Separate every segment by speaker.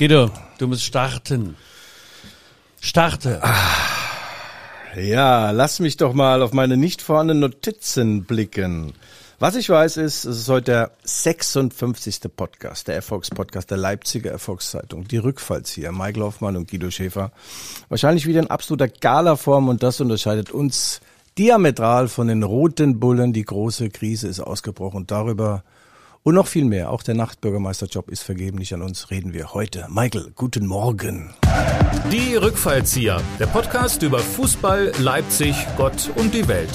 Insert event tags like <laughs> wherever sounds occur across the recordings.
Speaker 1: Guido, du musst starten. Starte.
Speaker 2: Ja, lass mich doch mal auf meine nicht vorhandenen Notizen blicken. Was ich weiß ist, es ist heute der 56. Podcast, der Erfolgspodcast der Leipziger Erfolgszeitung. Die Rückfallzieher, Michael Hoffmann und Guido Schäfer. Wahrscheinlich wieder in absoluter Galaform und das unterscheidet uns diametral von den roten Bullen. Die große Krise ist ausgebrochen. Darüber und noch viel mehr. Auch der Nachtbürgermeisterjob ist vergeben, an uns. Reden wir heute. Michael, guten Morgen.
Speaker 3: Die Rückfallzieher, der Podcast über Fußball, Leipzig, Gott und die Welt.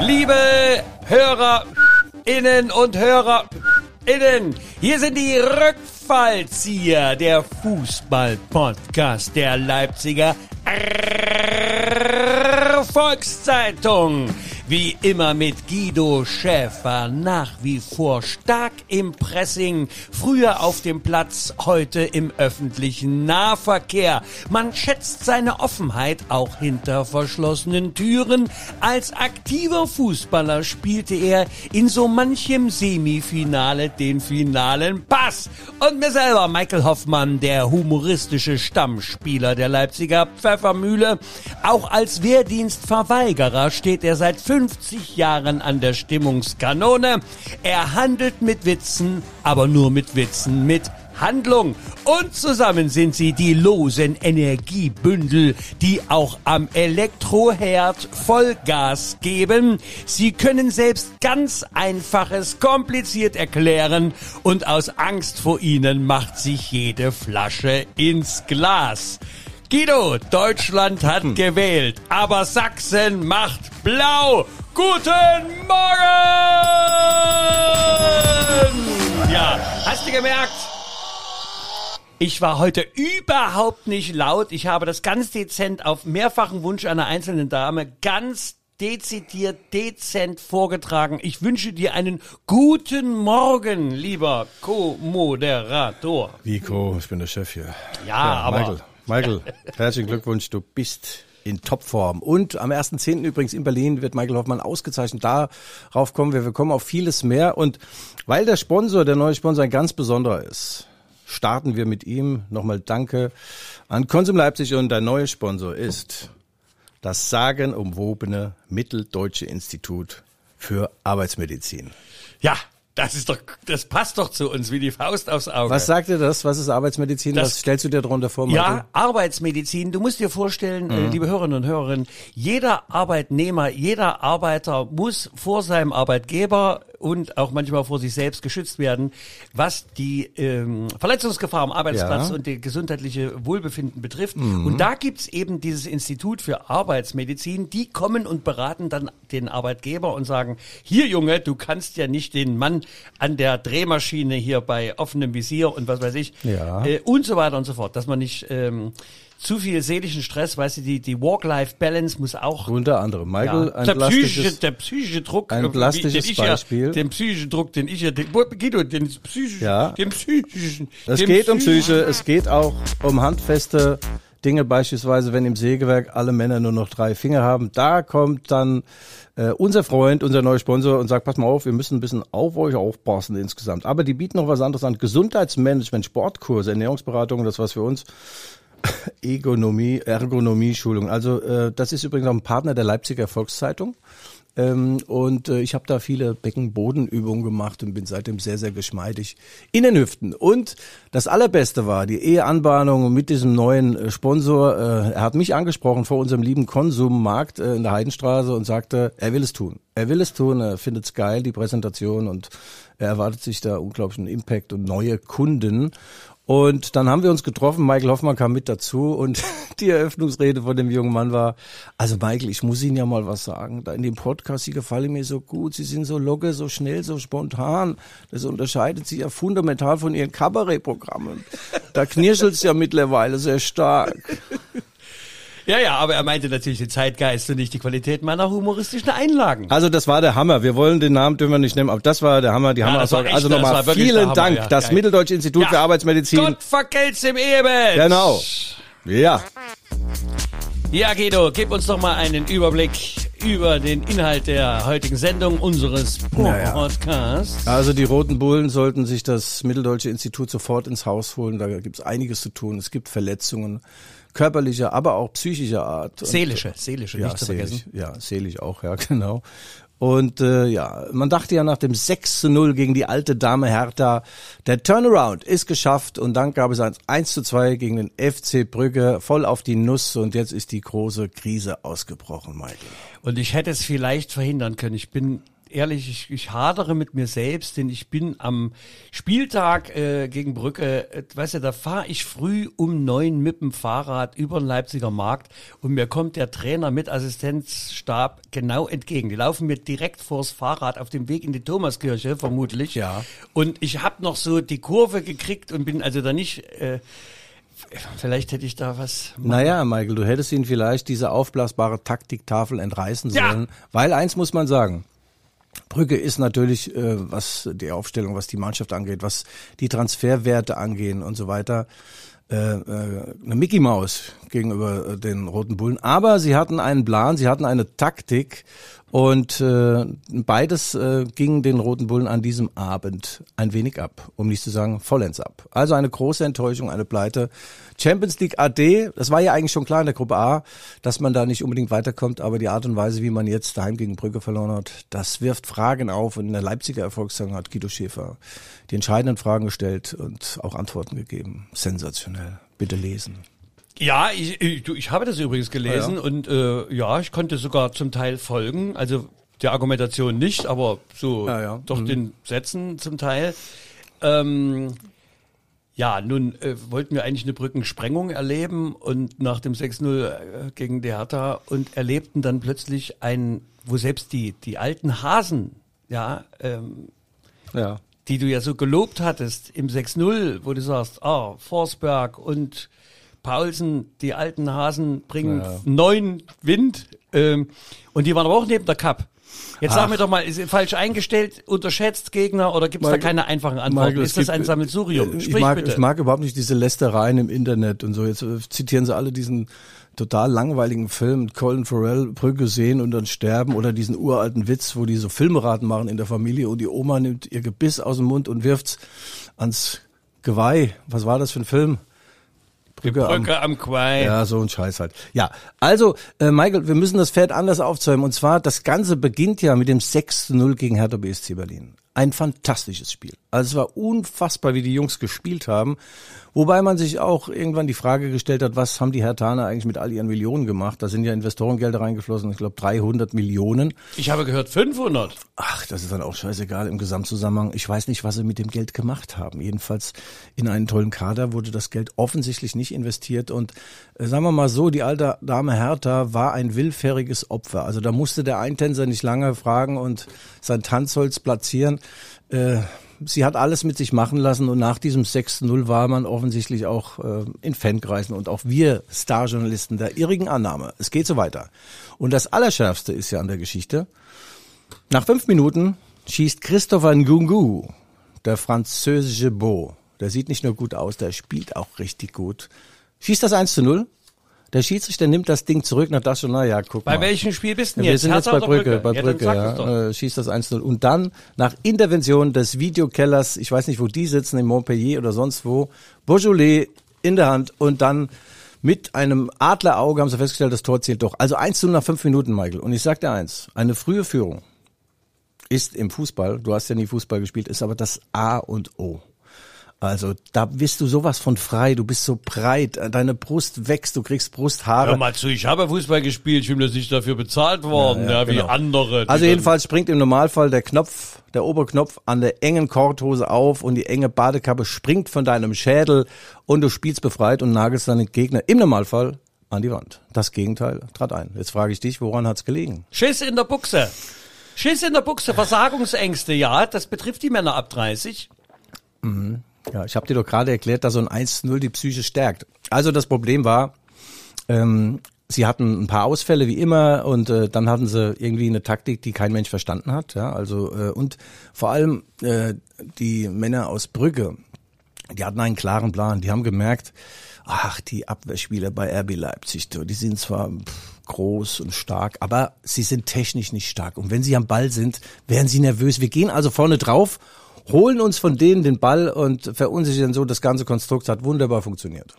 Speaker 1: Liebe Hörerinnen und Hörerinnen, hier sind die Rückfallzieher, der Fußball-Podcast der Leipziger Volkszeitung. Wie immer mit Guido Schäfer, nach wie vor stark im Pressing, früher auf dem Platz, heute im öffentlichen Nahverkehr. Man schätzt seine Offenheit auch hinter verschlossenen Türen. Als aktiver Fußballer spielte er in so manchem Semifinale den finalen Pass. Und mir selber, Michael Hoffmann, der humoristische Stammspieler der Leipziger Pfeffermühle. Auch als Wehrdienstverweigerer steht er seit 50 Jahren an der Stimmungskanone. Er handelt mit Witzen, aber nur mit Witzen, mit Handlung. Und zusammen sind sie die losen Energiebündel, die auch am Elektroherd Vollgas geben. Sie können selbst ganz Einfaches kompliziert erklären und aus Angst vor ihnen macht sich jede Flasche ins Glas. Guido, Deutschland hat
Speaker 2: Hm.
Speaker 1: gewählt, aber Sachsen macht blau. Guten Morgen! Ja, hast du gemerkt? Ich war heute überhaupt nicht laut. Ich habe das ganz dezent auf mehrfachen Wunsch einer einzelnen Dame ganz dezidiert, dezent vorgetragen. Ich wünsche dir einen guten Morgen, lieber Co-Moderator.
Speaker 2: Vico, ich bin der Chef hier.
Speaker 1: Ja, aber-
Speaker 2: Michael, Michael, herzlichen Glückwunsch, du bist in Topform. Und am 1.10. übrigens in Berlin wird Michael Hoffmann ausgezeichnet. Darauf kommen wir. Wir kommen auf vieles mehr. Und weil der Sponsor, der neue Sponsor ein ganz besonderer ist, starten wir mit ihm. Nochmal Danke an Konsum Leipzig und der neue Sponsor ist das sagenumwobene Mitteldeutsche Institut für Arbeitsmedizin.
Speaker 1: Ja, das ist doch, das passt doch zu uns wie die Faust aufs Auge.
Speaker 2: Was sagt dir das? Was ist Arbeitsmedizin?
Speaker 1: Das-
Speaker 2: Was stellst du dir darunter vor? Michael?
Speaker 1: Ja, Arbeitsmedizin. Du musst dir vorstellen,
Speaker 2: Mhm.
Speaker 1: äh, liebe Hörerinnen und Hörer, jeder Arbeitnehmer, jeder Arbeiter muss vor seinem Arbeitgeber und auch manchmal vor sich selbst geschützt werden, was die ähm, Verletzungsgefahr am Arbeitsplatz
Speaker 2: Ja. Mhm.
Speaker 1: und die gesundheitliche Wohlbefinden betrifft. Und da gibt's eben dieses Institut für Arbeitsmedizin, die kommen und beraten dann den Arbeitgeber und sagen, hier Junge, du kannst ja nicht den Mann an der Drehmaschine hier bei offenem Visier und was weiß ich
Speaker 2: Ja.
Speaker 1: äh, und so weiter und so fort, dass man nicht ähm, zu viel seelischen Stress, weißt du, die, die Work-Life-Balance muss auch
Speaker 2: Unter anderem. Michael,
Speaker 1: ja,
Speaker 2: ein
Speaker 1: der, psychische, der psychische Druck,
Speaker 2: ein
Speaker 1: äh,
Speaker 2: plastisches
Speaker 1: den
Speaker 2: Beispiel.
Speaker 1: Ja, den psychischen Druck, den ich ja, den, wo- Guido, den psychischen,
Speaker 2: Ja.
Speaker 1: den psychischen.
Speaker 2: es geht um
Speaker 1: psychischen-
Speaker 2: Psyche, es geht auch um handfeste Dinge, beispielsweise wenn im Sägewerk alle Männer nur noch drei Finger haben. Da kommt dann äh, unser Freund, unser neuer Sponsor und sagt, pass mal auf, wir müssen ein bisschen auf euch aufpassen insgesamt. Aber die bieten noch was anderes an. Gesundheitsmanagement, Sportkurse, Ernährungsberatung, das was für uns. <laughs> Egonomie, Ergonomie-Schulung. Also äh, das ist übrigens auch ein Partner der Leipziger Volkszeitung. Ähm, und äh, ich habe da viele Beckenbodenübungen gemacht und bin seitdem sehr, sehr geschmeidig in den Hüften. Und das Allerbeste war die Eheanbahnung mit diesem neuen äh, Sponsor. Äh, er hat mich angesprochen vor unserem lieben Konsummarkt äh, in der Heidenstraße und sagte, er will es tun. Er will es tun, er findet es geil, die Präsentation und er erwartet sich da unglaublichen Impact und neue Kunden. Und dann haben wir uns getroffen, Michael Hoffmann kam mit dazu und <laughs> die Eröffnungsrede von dem jungen Mann war, also Michael, ich muss Ihnen ja mal was sagen, da in dem Podcast, Sie gefallen mir so gut, Sie sind so locker, so schnell, so spontan, das unterscheidet Sie ja fundamental von Ihren Kabarettprogrammen. Da knirschelt es ja mittlerweile sehr stark.
Speaker 1: Ja, ja, aber er meinte natürlich den Zeitgeist und nicht die Qualität meiner humoristischen Einlagen.
Speaker 2: Also das war der Hammer. Wir wollen den Namen dürfen wir nicht nehmen, aber das war der Hammer, die
Speaker 1: Ja, das war echt,
Speaker 2: Also
Speaker 1: das
Speaker 2: nochmal vielen
Speaker 1: Hammer,
Speaker 2: Dank.
Speaker 1: ja,
Speaker 2: das
Speaker 1: geil.
Speaker 2: Mitteldeutsche Institut
Speaker 1: Ja.
Speaker 2: für Arbeitsmedizin.
Speaker 1: Gott vergelt's im Ehebett.
Speaker 2: Genau. Ja.
Speaker 1: Ja, Guido, gib uns doch mal einen Überblick über den Inhalt der heutigen Sendung unseres
Speaker 2: Naja.
Speaker 1: Podcasts.
Speaker 2: Also die Roten Bullen sollten sich das Mitteldeutsche Institut sofort ins Haus holen. Da gibt es einiges zu tun. Es gibt Verletzungen körperlicher, aber auch psychischer Art.
Speaker 1: Seelische, seelische,
Speaker 2: ja,
Speaker 1: nicht zu
Speaker 2: seelisch,
Speaker 1: vergessen.
Speaker 2: ja, seelisch auch, ja, <laughs> genau. Und äh, ja, man dachte ja nach dem 6 zu 0 gegen die alte Dame Hertha, der Turnaround ist geschafft und dann gab es ein 1 zu 2 gegen den FC Brügge, voll auf die Nuss und jetzt ist die große Krise ausgebrochen, Michael.
Speaker 1: Und ich hätte es vielleicht verhindern können. Ich bin ehrlich, ich, ich hadere mit mir selbst, denn ich bin am Spieltag äh, gegen Brücke, äh, weißt du, da fahre ich früh um neun mit dem Fahrrad über den Leipziger Markt und mir kommt der Trainer mit Assistenzstab genau entgegen. Die laufen mir direkt vors Fahrrad auf dem Weg in die Thomaskirche, vermutlich.
Speaker 2: Ja.
Speaker 1: Und ich habe noch so die Kurve gekriegt und bin also da nicht... Äh, Vielleicht hätte ich da was.
Speaker 2: Naja, Michael, du hättest ihn vielleicht diese aufblasbare Taktiktafel entreißen
Speaker 1: Ja.
Speaker 2: sollen, weil eins muss man sagen. Brügge ist natürlich, äh, was die Aufstellung, was die Mannschaft angeht, was die Transferwerte angehen und so weiter, eine Mickey Maus gegenüber äh, den Roten Bullen. Aber sie hatten einen Plan, sie hatten eine Taktik und äh, beides äh, ging den Roten Bullen an diesem Abend ein wenig ab, um nicht zu sagen vollends ab. Also eine große Enttäuschung, eine Pleite. Champions League AD, das war ja eigentlich schon klar in der Gruppe A, dass man da nicht unbedingt weiterkommt, aber die Art und Weise, wie man jetzt daheim gegen Brügge verloren hat, das wirft Fragen auf. Und in der Leipziger Erfolgssaison hat Guido Schäfer die entscheidenden Fragen gestellt und auch Antworten gegeben. Sensationell. Bitte lesen.
Speaker 1: Ja, ich, ich, du, ich habe das übrigens gelesen und äh, ja, ich konnte sogar zum Teil folgen. Also der Argumentation nicht, aber so
Speaker 2: Ja, ja.
Speaker 1: doch den Sätzen zum Teil. Ähm, ja, nun äh, wollten wir eigentlich eine Brückensprengung erleben und nach dem 6-0 äh, gegen die Hertha und erlebten dann plötzlich ein, wo selbst die, die alten Hasen, ja, ähm,
Speaker 2: Ja.
Speaker 1: Die du ja so gelobt hattest im 6-0, wo du sagst, ah, Forsberg und Paulsen, die alten Hasen bringen
Speaker 2: Ja.
Speaker 1: neuen Wind. Ähm, und die waren aber auch neben der Cup. Jetzt sag
Speaker 2: Ach.
Speaker 1: mir doch mal, ist falsch eingestellt, unterschätzt Gegner oder gibt es da keine einfachen Antworten?
Speaker 2: Michael,
Speaker 1: ist das
Speaker 2: gibt-
Speaker 1: ein Sammelsurium?
Speaker 2: Ich
Speaker 1: Sprich
Speaker 2: mag,
Speaker 1: bitte.
Speaker 2: ich mag überhaupt nicht diese Lästereien im Internet und so. Jetzt äh, zitieren sie alle diesen total langweiligen Film mit Colin Farrell, Brücke sehen und dann sterben oder diesen uralten Witz, wo die so Filmeraten machen in der Familie und die Oma nimmt ihr Gebiss aus dem Mund und wirft's ans Geweih. Was war das für ein Film? Brücke, am-
Speaker 1: Brücke am Quai.
Speaker 2: ja, so ein Scheiß halt. Ja, also, äh, Michael, wir müssen das Pferd anders aufzäumen. Und zwar, das Ganze beginnt ja mit dem 6 zu 0 gegen Hertha BSC Berlin. Ein fantastisches Spiel. Also es war unfassbar, wie die Jungs gespielt haben. Wobei man sich auch irgendwann die Frage gestellt hat, was haben die Hertaner eigentlich mit all ihren Millionen gemacht? Da sind ja Investorengelder reingeflossen, ich glaube 300 Millionen.
Speaker 1: Ich habe gehört 500.
Speaker 2: Ach, das ist dann auch scheißegal im Gesamtzusammenhang. Ich weiß nicht, was sie mit dem Geld gemacht haben. Jedenfalls in einen tollen Kader wurde das Geld offensichtlich nicht investiert. Und äh, sagen wir mal so, die alte Dame Hertha war ein willfähriges Opfer. Also da musste der Eintänzer nicht lange fragen und sein Tanzholz platzieren. Äh, sie hat alles mit sich machen lassen und nach diesem 6-0 war man offensichtlich auch äh, in Fankreisen und auch wir Starjournalisten der irrigen Annahme. Es geht so weiter. Und das Allerschärfste ist ja an der Geschichte, nach fünf Minuten schießt Christopher Ngungu, der französische Beau. Der sieht nicht nur gut aus, der spielt auch richtig gut. Schießt das 1 zu 0. Der Schiedsrichter nimmt das Ding zurück nach das schon, na ja, guck
Speaker 1: Bei
Speaker 2: mal.
Speaker 1: welchem Spiel bist du
Speaker 2: Ja,
Speaker 1: denn
Speaker 2: wir
Speaker 1: jetzt?
Speaker 2: sind jetzt bei
Speaker 1: oder
Speaker 2: Brücke, bei Brücke, ja, äh, schießt das 1-0. Und dann, nach Intervention des Videokellers, ich weiß nicht, wo die sitzen, in Montpellier oder sonst wo, Beaujolais in der Hand und dann mit einem Adlerauge haben sie festgestellt, das Tor zählt doch. Also 1 0 nach fünf Minuten, Michael. Und ich sag dir eins, eine frühe Führung ist im Fußball, du hast ja nie Fußball gespielt, ist aber das A und O. Also da bist du sowas von frei, du bist so breit, deine Brust wächst, du kriegst Brusthaare.
Speaker 1: Hör mal zu, ich habe Fußball gespielt, ich bin das nicht dafür bezahlt worden, ja,
Speaker 2: Ja, ja,
Speaker 1: wie
Speaker 2: genau.
Speaker 1: andere. die
Speaker 2: Also jedenfalls springt im Normalfall der Knopf, der Oberknopf an der engen Korthose auf und die enge Badekappe springt von deinem Schädel und du spielst befreit und nagelst deinen Gegner im Normalfall an die Wand. Das Gegenteil trat ein. Jetzt frage ich dich, woran hat's gelegen?
Speaker 1: Schiss in der Buchse. Schiss in der Buchse, Versagungsängste, ja, das betrifft die Männer ab 30.
Speaker 2: Ja, ich habe dir doch gerade erklärt, dass so ein 1-0 die Psyche stärkt. Also das Problem war, ähm, sie hatten ein paar Ausfälle wie immer und äh, dann hatten sie irgendwie eine Taktik, die kein Mensch verstanden hat. Ja, also äh, und vor allem äh, die Männer aus Brügge, die hatten einen klaren Plan. Die haben gemerkt, ach, die Abwehrspieler bei RB Leipzig, die sind zwar groß und stark, aber sie sind technisch nicht stark. Und wenn sie am Ball sind, werden sie nervös. Wir gehen also vorne drauf, holen uns von denen den Ball und verunsichern so das ganze Konstrukt. Hat wunderbar funktioniert.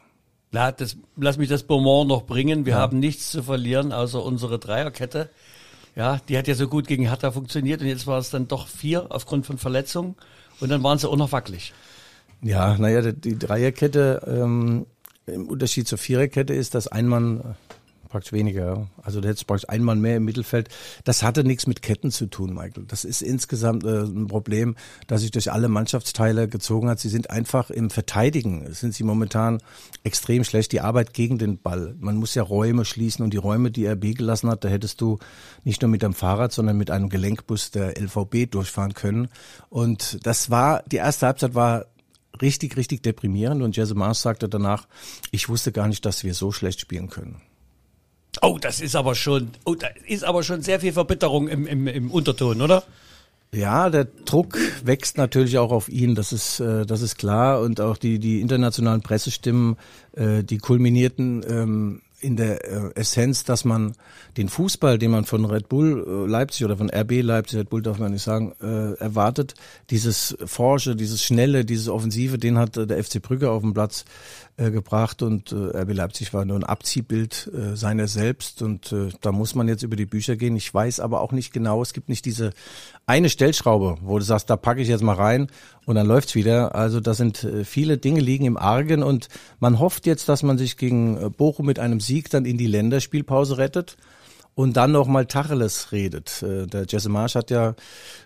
Speaker 1: Na, das, lass mich das Beaumont noch bringen. Wir ja. haben nichts zu verlieren, außer unsere Dreierkette. Ja, die hat ja so gut gegen Hertha funktioniert und jetzt war es dann doch vier aufgrund von Verletzungen und dann waren sie auch noch wackelig.
Speaker 2: Ja, naja, die Dreierkette ähm, im Unterschied zur Viererkette ist, dass ein Mann praktisch weniger. Also da hättest du praktisch ein Mann mehr im Mittelfeld. Das hatte nichts mit Ketten zu tun, Michael. Das ist insgesamt äh, ein Problem, das sich durch alle Mannschaftsteile gezogen hat. Sie sind einfach im Verteidigen, sind sie momentan extrem schlecht. Die Arbeit gegen den Ball. Man muss ja Räume schließen und die Räume, die RB gelassen hat, da hättest du nicht nur mit einem Fahrrad, sondern mit einem Gelenkbus der LVB durchfahren können. Und das war, die erste Halbzeit war richtig, richtig deprimierend und Jesse Mars sagte danach, ich wusste gar nicht, dass wir so schlecht spielen können.
Speaker 1: Oh, das ist aber schon, oh, da ist aber schon sehr viel Verbitterung im, im, im Unterton, oder?
Speaker 2: Ja, der Druck wächst natürlich auch auf ihn, das ist, äh, das ist klar. Und auch die, die internationalen Pressestimmen, äh, die kulminierten ähm, in der äh, Essenz, dass man den Fußball, den man von Red Bull äh, Leipzig oder von RB Leipzig, Red Bull darf man nicht sagen, äh, erwartet, dieses Forsche, dieses Schnelle, dieses Offensive, den hat äh, der FC Brügge auf dem Platz äh, gebracht und äh, RB Leipzig war nur ein Abziehbild äh, seiner selbst und äh, da muss man jetzt über die Bücher gehen. Ich weiß aber auch nicht genau, es gibt nicht diese eine Stellschraube, wo du sagst, da packe ich jetzt mal rein und dann läuft's wieder. Also da sind äh, viele Dinge liegen im Argen und man hofft jetzt, dass man sich gegen äh, Bochum mit einem Sieg dann in die Länderspielpause rettet und dann noch mal Tacheles redet. Äh, der Jesse Marsch hat ja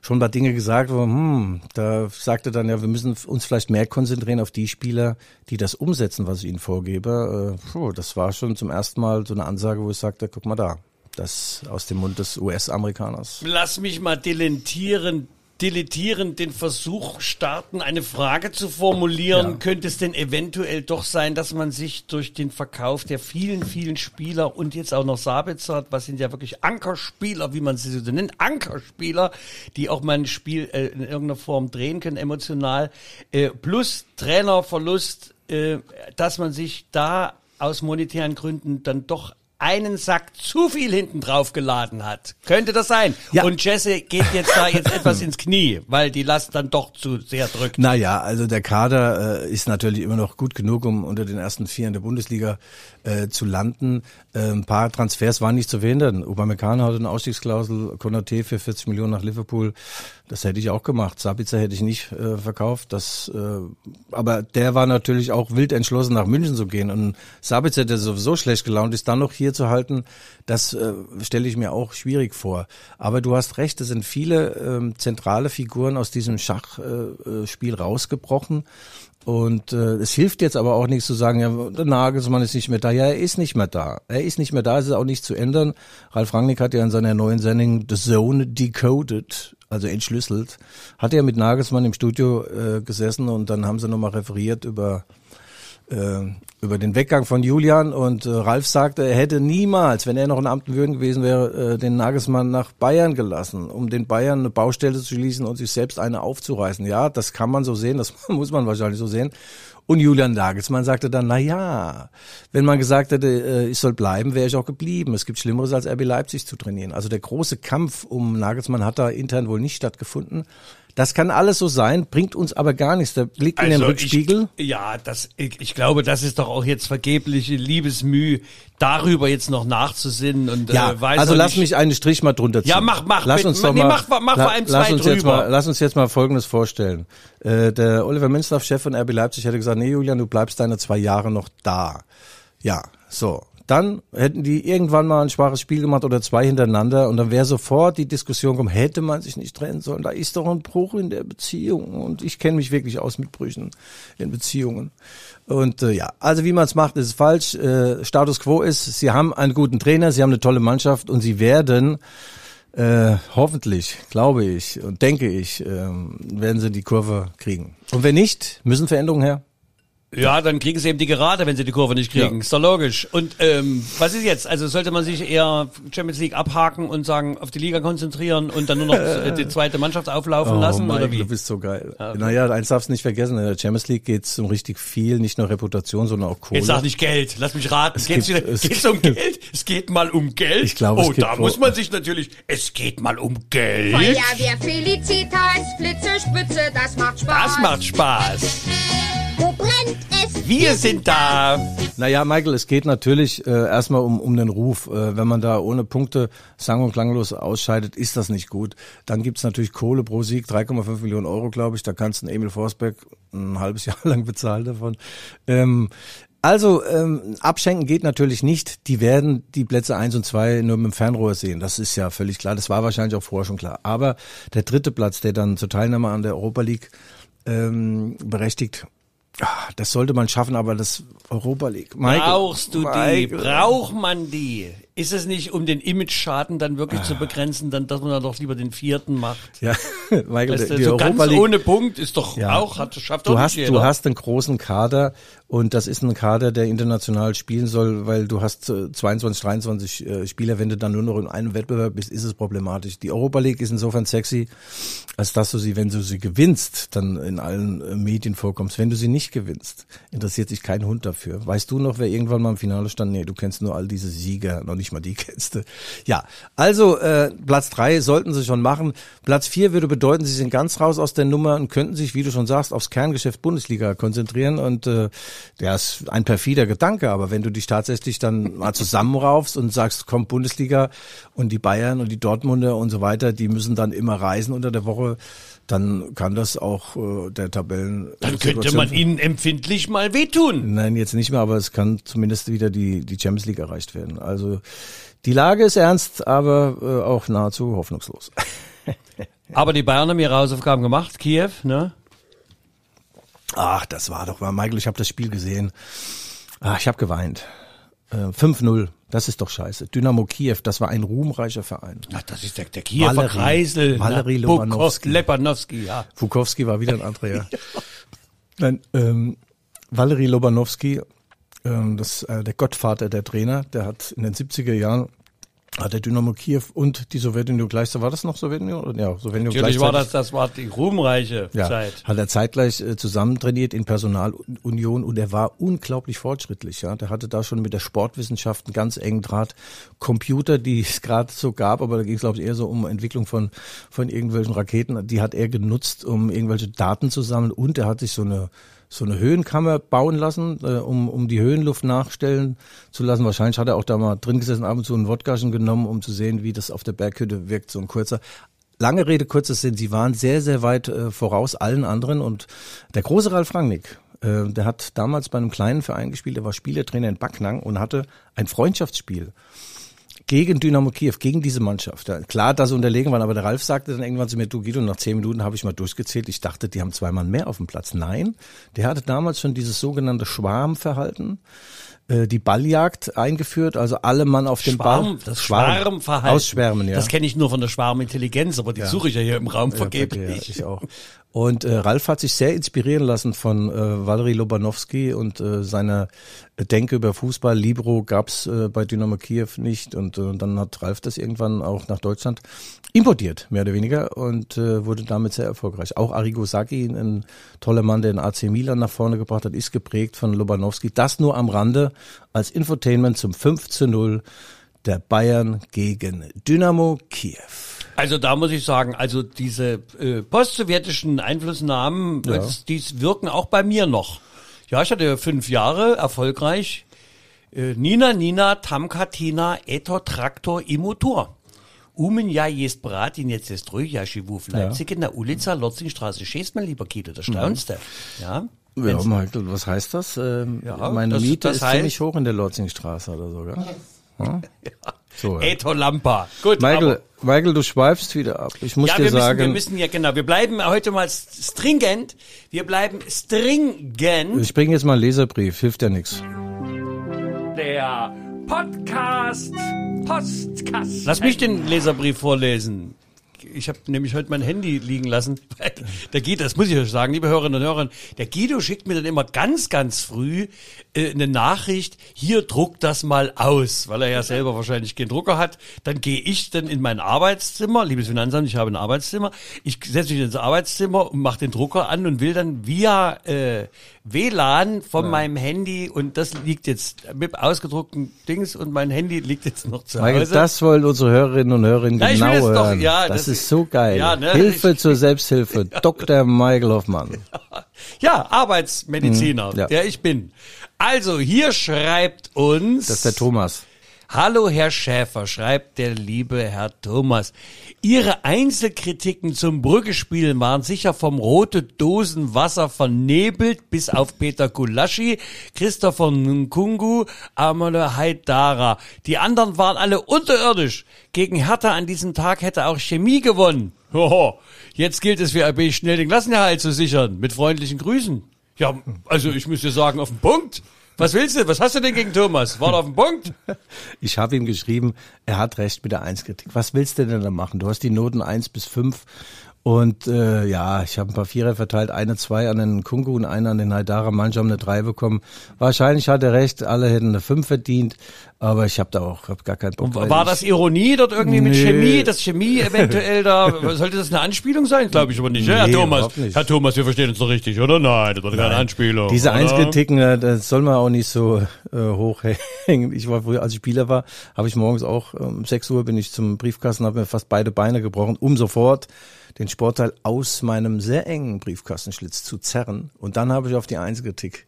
Speaker 2: schon ein paar Dinge gesagt, wo, hm, da sagte dann ja, wir müssen uns vielleicht mehr konzentrieren auf die Spieler, die das umsetzen, was ich ihnen vorgebe. Äh, puh, das war schon zum ersten Mal so eine Ansage, wo ich sagte, guck mal da, das aus dem Mund des US-Amerikaners.
Speaker 1: Lass mich mal delentieren dilettierend den Versuch starten, eine Frage zu formulieren. Ja. Könnte es denn eventuell doch sein, dass man sich durch den Verkauf der vielen, vielen Spieler und jetzt auch noch Sabitzer, was sind ja wirklich Ankerspieler, wie man sie so nennt, Ankerspieler, die auch mal ein Spiel äh, in irgendeiner Form drehen können, emotional, äh, plus Trainerverlust, äh, dass man sich da aus monetären Gründen dann doch einen Sack zu viel hinten drauf geladen hat. Könnte das sein? Ja. Und Jesse geht jetzt da jetzt etwas ins Knie, weil die Last dann doch zu sehr drückt.
Speaker 2: Naja, also der Kader äh, ist natürlich immer noch gut genug, um unter den ersten vier in der Bundesliga äh, zu landen. Äh, ein paar Transfers waren nicht zu verhindern. Upamecano hatte eine Ausstiegsklausel, Konate für 40 Millionen nach Liverpool. Das hätte ich auch gemacht. Sabitzer hätte ich nicht äh, verkauft. Das, äh, aber der war natürlich auch wild entschlossen, nach München zu gehen. Und Sabitzer, der sowieso schlecht gelaunt ist, dann noch hier zu halten, das äh, stelle ich mir auch schwierig vor. Aber du hast recht, es sind viele äh, zentrale Figuren aus diesem Schachspiel äh, äh rausgebrochen. Und äh, es hilft jetzt aber auch nichts zu sagen, ja, der Nagelsmann ist nicht mehr da. Ja, er ist nicht mehr da. Er ist nicht mehr da, es ist auch nicht zu ändern. Ralf Rangnick hat ja in seiner neuen Sendung The Zone Decoded, also entschlüsselt, hat er mit Nagelsmann im Studio äh, gesessen und dann haben sie nochmal referiert über äh, über den Weggang von Julian und äh, Ralf sagte, er hätte niemals, wenn er noch in Amten Würden gewesen wäre, äh, den Nagelsmann nach Bayern gelassen, um den Bayern eine Baustelle zu schließen und sich selbst eine aufzureißen. Ja, das kann man so sehen, das <laughs> muss man wahrscheinlich so sehen. Und Julian Nagelsmann sagte dann, na ja, wenn man gesagt hätte, äh, ich soll bleiben, wäre ich auch geblieben. Es gibt Schlimmeres als RB Leipzig zu trainieren. Also der große Kampf um Nagelsmann hat da intern wohl nicht stattgefunden. Das kann alles so sein, bringt uns aber gar nichts. Der Blick also in den also Rückspiegel.
Speaker 1: Ich, ja, das, ich, ich, glaube, das ist doch auch jetzt vergebliche Liebesmüh, darüber jetzt noch nachzusinnen und
Speaker 2: ja, äh, weiß Also lass nicht. mich einen Strich mal drunter ziehen.
Speaker 1: Ja, mach, mach,
Speaker 2: lass uns doch
Speaker 1: nee,
Speaker 2: mal,
Speaker 1: mach, mach
Speaker 2: la,
Speaker 1: vor allem lass
Speaker 2: uns
Speaker 1: drüber.
Speaker 2: Jetzt mal, lass uns jetzt mal Folgendes vorstellen. Äh, der Oliver Minzlaff, Chef von RB Leipzig, hätte gesagt, nee, Julian, du bleibst deine zwei Jahre noch da. Ja, so. Dann hätten die irgendwann mal ein schwaches Spiel gemacht oder zwei hintereinander und dann wäre sofort die Diskussion gekommen, hätte man sich nicht trennen sollen. Da ist doch ein Bruch in der Beziehung und ich kenne mich wirklich aus mit Brüchen in Beziehungen. Und äh, ja, also wie man es macht, ist falsch. Äh, Status quo ist, sie haben einen guten Trainer, sie haben eine tolle Mannschaft und sie werden äh, hoffentlich, glaube ich und denke ich, äh, werden sie die Kurve kriegen. Und wenn nicht, müssen Veränderungen her.
Speaker 1: Ja, dann kriegen sie eben die Gerade, wenn sie die Kurve nicht kriegen.
Speaker 2: Ja.
Speaker 1: Ist doch logisch. Und ähm, was ist jetzt? Also sollte man sich eher Champions League abhaken und sagen, auf die Liga konzentrieren und dann nur noch <laughs> äh, die zweite Mannschaft auflaufen lassen
Speaker 2: Michael,
Speaker 1: oder wie?
Speaker 2: Du bist so geil. Naja, eins darfst du nicht vergessen, in der Champions League geht's um richtig viel, nicht nur Reputation, sondern auch Kohle.
Speaker 1: Jetzt sag nicht Geld, lass mich raten. Geht's,
Speaker 2: gibt-
Speaker 1: wieder,
Speaker 2: es
Speaker 1: geht's um Geld? Es geht mal um Geld?
Speaker 2: Ich glaube, es
Speaker 1: oh,
Speaker 2: gibt
Speaker 1: da muss man sich natürlich, es geht mal um Geld.
Speaker 4: Feuerwehr Felicitas, Blitze, Spitze, das macht Spaß.
Speaker 1: Das macht Spaß.
Speaker 4: Wo brennt es?
Speaker 1: Wir sind da.
Speaker 2: Naja, Michael, es geht natürlich äh, erstmal um, um den Ruf. Äh, wenn man da ohne Punkte sang- und klanglos ausscheidet, ist das nicht gut. Dann gibt's natürlich Kohle pro Sieg, 3,5 Millionen Euro, glaube ich. Da kannst du einen Emil Forsberg ein halbes <laughs> Jahr lang bezahlen davon. Ähm, also, ähm, abschenken geht natürlich nicht. Die werden die Plätze eins und zwei nur mit dem Fernrohr sehen. Das ist ja völlig klar. Das war wahrscheinlich auch vorher schon klar. Aber der dritte Platz, der dann zur Teilnahme an der Europa League ähm, berechtigt, das sollte man schaffen, aber das Europa League. Michael,
Speaker 1: Brauchst du die?
Speaker 2: Michael.
Speaker 1: Braucht man die? Ist es nicht, um den Image-Schaden dann wirklich zu begrenzen, dann, dass man dann doch lieber den vierten macht?
Speaker 2: Ja, <laughs> Michael,
Speaker 1: Weißt du,
Speaker 2: die
Speaker 1: so
Speaker 2: Europa
Speaker 1: ganz
Speaker 2: League.
Speaker 1: ohne Punkt ist doch
Speaker 2: Ja.
Speaker 1: auch, hat, schafft
Speaker 2: Du hast,
Speaker 1: nicht
Speaker 2: du
Speaker 1: jeder.
Speaker 2: hast einen großen Kader und das ist ein Kader, der international spielen soll, weil du hast äh, 22, 23 äh, Spieler. Wenn du dann nur noch in einem Wettbewerb bist, ist es problematisch. Die Europa League ist insofern sexy, als dass du sie, wenn du sie gewinnst, dann in allen äh, Medien vorkommst. Wenn du sie nicht gewinnst, interessiert sich kein Hund dafür. Weißt du noch, wer irgendwann mal im Finale stand? Nee, du kennst nur all diese Sieger, noch nicht mal die <laughs> kennst du. Ja, also äh, Platz drei sollten sie schon machen. Platz vier würde bedeuten, sie sind ganz raus aus der Nummer und könnten sich, wie du schon sagst, aufs Kerngeschäft Bundesliga konzentrieren. Und äh, der ist ein perfider Gedanke, aber wenn du dich tatsächlich dann mal zusammenraufst und sagst, kommt Bundesliga und die Bayern und die Dortmunder und so weiter, die müssen dann immer reisen unter der Woche, dann kann das auch äh, der Tabellen.
Speaker 1: Dann könnte man ihnen empfindlich mal wehtun.
Speaker 2: Nein, jetzt nicht mehr, aber es kann zumindest wieder die, die Champions League erreicht werden. Also die Lage ist ernst, aber äh, auch nahezu hoffnungslos. <laughs>
Speaker 1: Aber die Bayern haben ihre Hausaufgaben gemacht, Kiew, ne?
Speaker 2: Ach, das war doch mal, Michael, ich habe das Spiel gesehen. Ach, ich habe geweint. Äh, 5-0, das ist doch scheiße. Dynamo Kiew, das war ein ruhmreicher Verein.
Speaker 1: Ach, das ist der, der Kiewer
Speaker 2: Valerie-
Speaker 1: Kreisel.
Speaker 2: Valerie? Lobanowski.
Speaker 1: Bukowski, Lepanowski, ja.
Speaker 2: Fukowski war wieder ein anderer, ja. <laughs> Nein, ähm, Valery Lobanowski, ähm, das, äh, der Gottvater der Trainer, der hat in den 70er Jahren hat der Dynamo Kiew und die Sowjetunion gleich, war das noch Sowjetunion? Ja, Sowjetunion
Speaker 1: Natürlich war das, das war die ruhmreiche
Speaker 2: ja,
Speaker 1: Zeit.
Speaker 2: hat er zeitgleich äh, zusammen trainiert in Personalunion und er war unglaublich fortschrittlich. Ja, der hatte da schon mit der Sportwissenschaft einen ganz engen Draht. Computer, die es gerade so gab, aber da ging es glaube ich eher so um Entwicklung von von irgendwelchen Raketen. Die hat er genutzt, um irgendwelche Daten zu sammeln und er hat sich so eine so eine Höhenkammer bauen lassen, äh, um, um die Höhenluft nachstellen zu lassen. Wahrscheinlich hat er auch da mal drin gesessen, ab und zu einen Wodkaschen genommen, um zu sehen, wie das auf der Berghütte wirkt, so ein kurzer. Lange Rede, kurzer Sinn, sie waren sehr, sehr weit äh, voraus allen anderen und der große Ralf Rangnick, äh, der hat damals bei einem kleinen Verein gespielt, der war Spielertrainer in Backnang und hatte ein Freundschaftsspiel gegen Dynamo Kiew, gegen diese Mannschaft. Klar, dass sie unterlegen waren, aber der Ralf sagte dann irgendwann zu mir, du Guido, nach zehn Minuten habe ich mal durchgezählt, ich dachte, die haben zwei Mann mehr auf dem Platz. Nein, der hatte damals schon dieses sogenannte Schwarmverhalten, äh, die Balljagd eingeführt, also alle Mann auf dem Ball.
Speaker 1: Schwarm, das Schwarmverhalten.
Speaker 2: Ausschwärmen, ja.
Speaker 1: Das kenne ich nur von der Schwarmintelligenz, aber die suche ich ja hier im Raum
Speaker 2: Ja,
Speaker 1: vergeblich.
Speaker 2: ich auch. Und äh, Ralf hat sich sehr inspirieren lassen von äh, Valery Lobanowski und äh, seiner Denke über Fußball. Libro gab's äh, bei Dynamo Kiew nicht und äh, dann hat Ralf das irgendwann auch nach Deutschland importiert, mehr oder weniger, und äh, wurde damit sehr erfolgreich. Auch Arrigo Sacchi, ein toller Mann, der den AC Milan nach vorne gebracht hat, ist geprägt von Lobanowski. Das nur am Rande als Infotainment zum 5 zu 0 der Bayern gegen Dynamo Kiew.
Speaker 1: Also da muss ich sagen, also diese äh, postsowjetischen Einflussnahmen,
Speaker 2: Ja.
Speaker 1: das, dies wirken auch bei mir noch. Ja, ich hatte fünf Jahre erfolgreich. Äh, Nina, Nina, Tamka, Tina, Eto, Traktor, Imotor. Umen ja jest brat, in jetzt ist ja, Leipzig, in der Ulica, Lotzingstraße, Schießt mein lieber Kito, das staunst du. Ja.
Speaker 2: Ja, Michael, was heißt das? Ähm,
Speaker 1: Ja,
Speaker 2: meine
Speaker 1: das-
Speaker 2: Miete
Speaker 1: das
Speaker 2: ist
Speaker 1: heißt-
Speaker 2: ziemlich hoch in der Lotzingstraße oder so, gell? <laughs> Ja. So, ja.
Speaker 1: Eto Lampa. Gut,
Speaker 2: Michael, Michael, du schweifst wieder ab. Ich muss
Speaker 1: ja,
Speaker 2: dir
Speaker 1: wir
Speaker 2: sagen,
Speaker 1: müssen, wir müssen ja genau, wir bleiben heute mal stringent, wir bleiben stringent.
Speaker 2: ich bringe jetzt mal einen Leserbrief, hilft ja nichts.
Speaker 5: Der Podcast Postkast.
Speaker 1: Lass mich den Leserbrief vorlesen. Ich habe nämlich heute mein Handy liegen lassen. <laughs> Der Guido, das muss ich euch sagen, liebe Hörerinnen und Hörer, der Guido schickt mir dann immer ganz, ganz früh äh, eine Nachricht, hier druck das mal aus, weil er ja selber wahrscheinlich keinen Drucker hat. Dann gehe ich dann in mein Arbeitszimmer, liebes Finanzamt, ich habe ein Arbeitszimmer, ich setze mich ins Arbeitszimmer und mache den Drucker an und will dann via äh, WLAN von ja. meinem Handy und das liegt jetzt mit ausgedruckten Dings und mein Handy liegt jetzt noch zu
Speaker 2: Hause. das wollen unsere Hörerinnen und Hörer genau hören. Doch, ja, das, das, ist so geil. Ja, ne? Hilfe ich, zur Selbsthilfe. <laughs> Dr. Michael Hoffmann.
Speaker 1: Ja, Arbeitsmediziner, mhm, ja. der ich bin. Also, hier schreibt uns.
Speaker 2: Das ist der Thomas.
Speaker 1: Hallo Herr Schäfer, schreibt der liebe Herr Thomas. Ihre Einzelkritiken zum Brüggespielen waren sicher vom rote Dosenwasser vernebelt bis auf Peter Kulaschi, Christopher Nkungu, Amale Haidara. Die anderen waren alle unterirdisch. Gegen Hertha an diesem Tag hätte auch Chemie gewonnen. <laughs> Hoho. Jetzt gilt es für RB schnell den Klassenerhalt zu sichern. Mit freundlichen Grüßen. Ja, also ich müsste sagen, auf den Punkt. Was willst du? Was hast du denn gegen Thomas? War auf den Punkt? <laughs>
Speaker 2: Ich habe ihm geschrieben, er hat recht mit der Einskritik. Was willst du denn da machen? Du hast die Noten eins bis fünf und äh, ja, ich habe ein paar Vierer verteilt, eine zwei an den Kungu und eine an den Haidara. Manche haben eine drei bekommen. Wahrscheinlich hat er recht, alle hätten eine fünf verdient, aber ich habe da auch hab gar keinen Bock.
Speaker 1: War das Ironie dort irgendwie nee. mit Chemie? Das Chemie eventuell da, <laughs> sollte das eine Anspielung sein? Glaube ich aber nicht. Nee, Herr Thomas, nicht. Herr Thomas, wir verstehen uns doch richtig, oder? Nein, das war keine Anspielung.
Speaker 2: Diese Einskritiken, äh, das soll man auch nicht so äh, hochhängen. Ich war früher, als ich Spieler war, habe ich morgens auch um 6 Uhr bin ich zum Briefkasten, habe mir fast beide Beine gebrochen, um sofort den Sportteil aus meinem sehr engen Briefkastenschlitz zu zerren. Und dann habe ich auf die Einzelkritik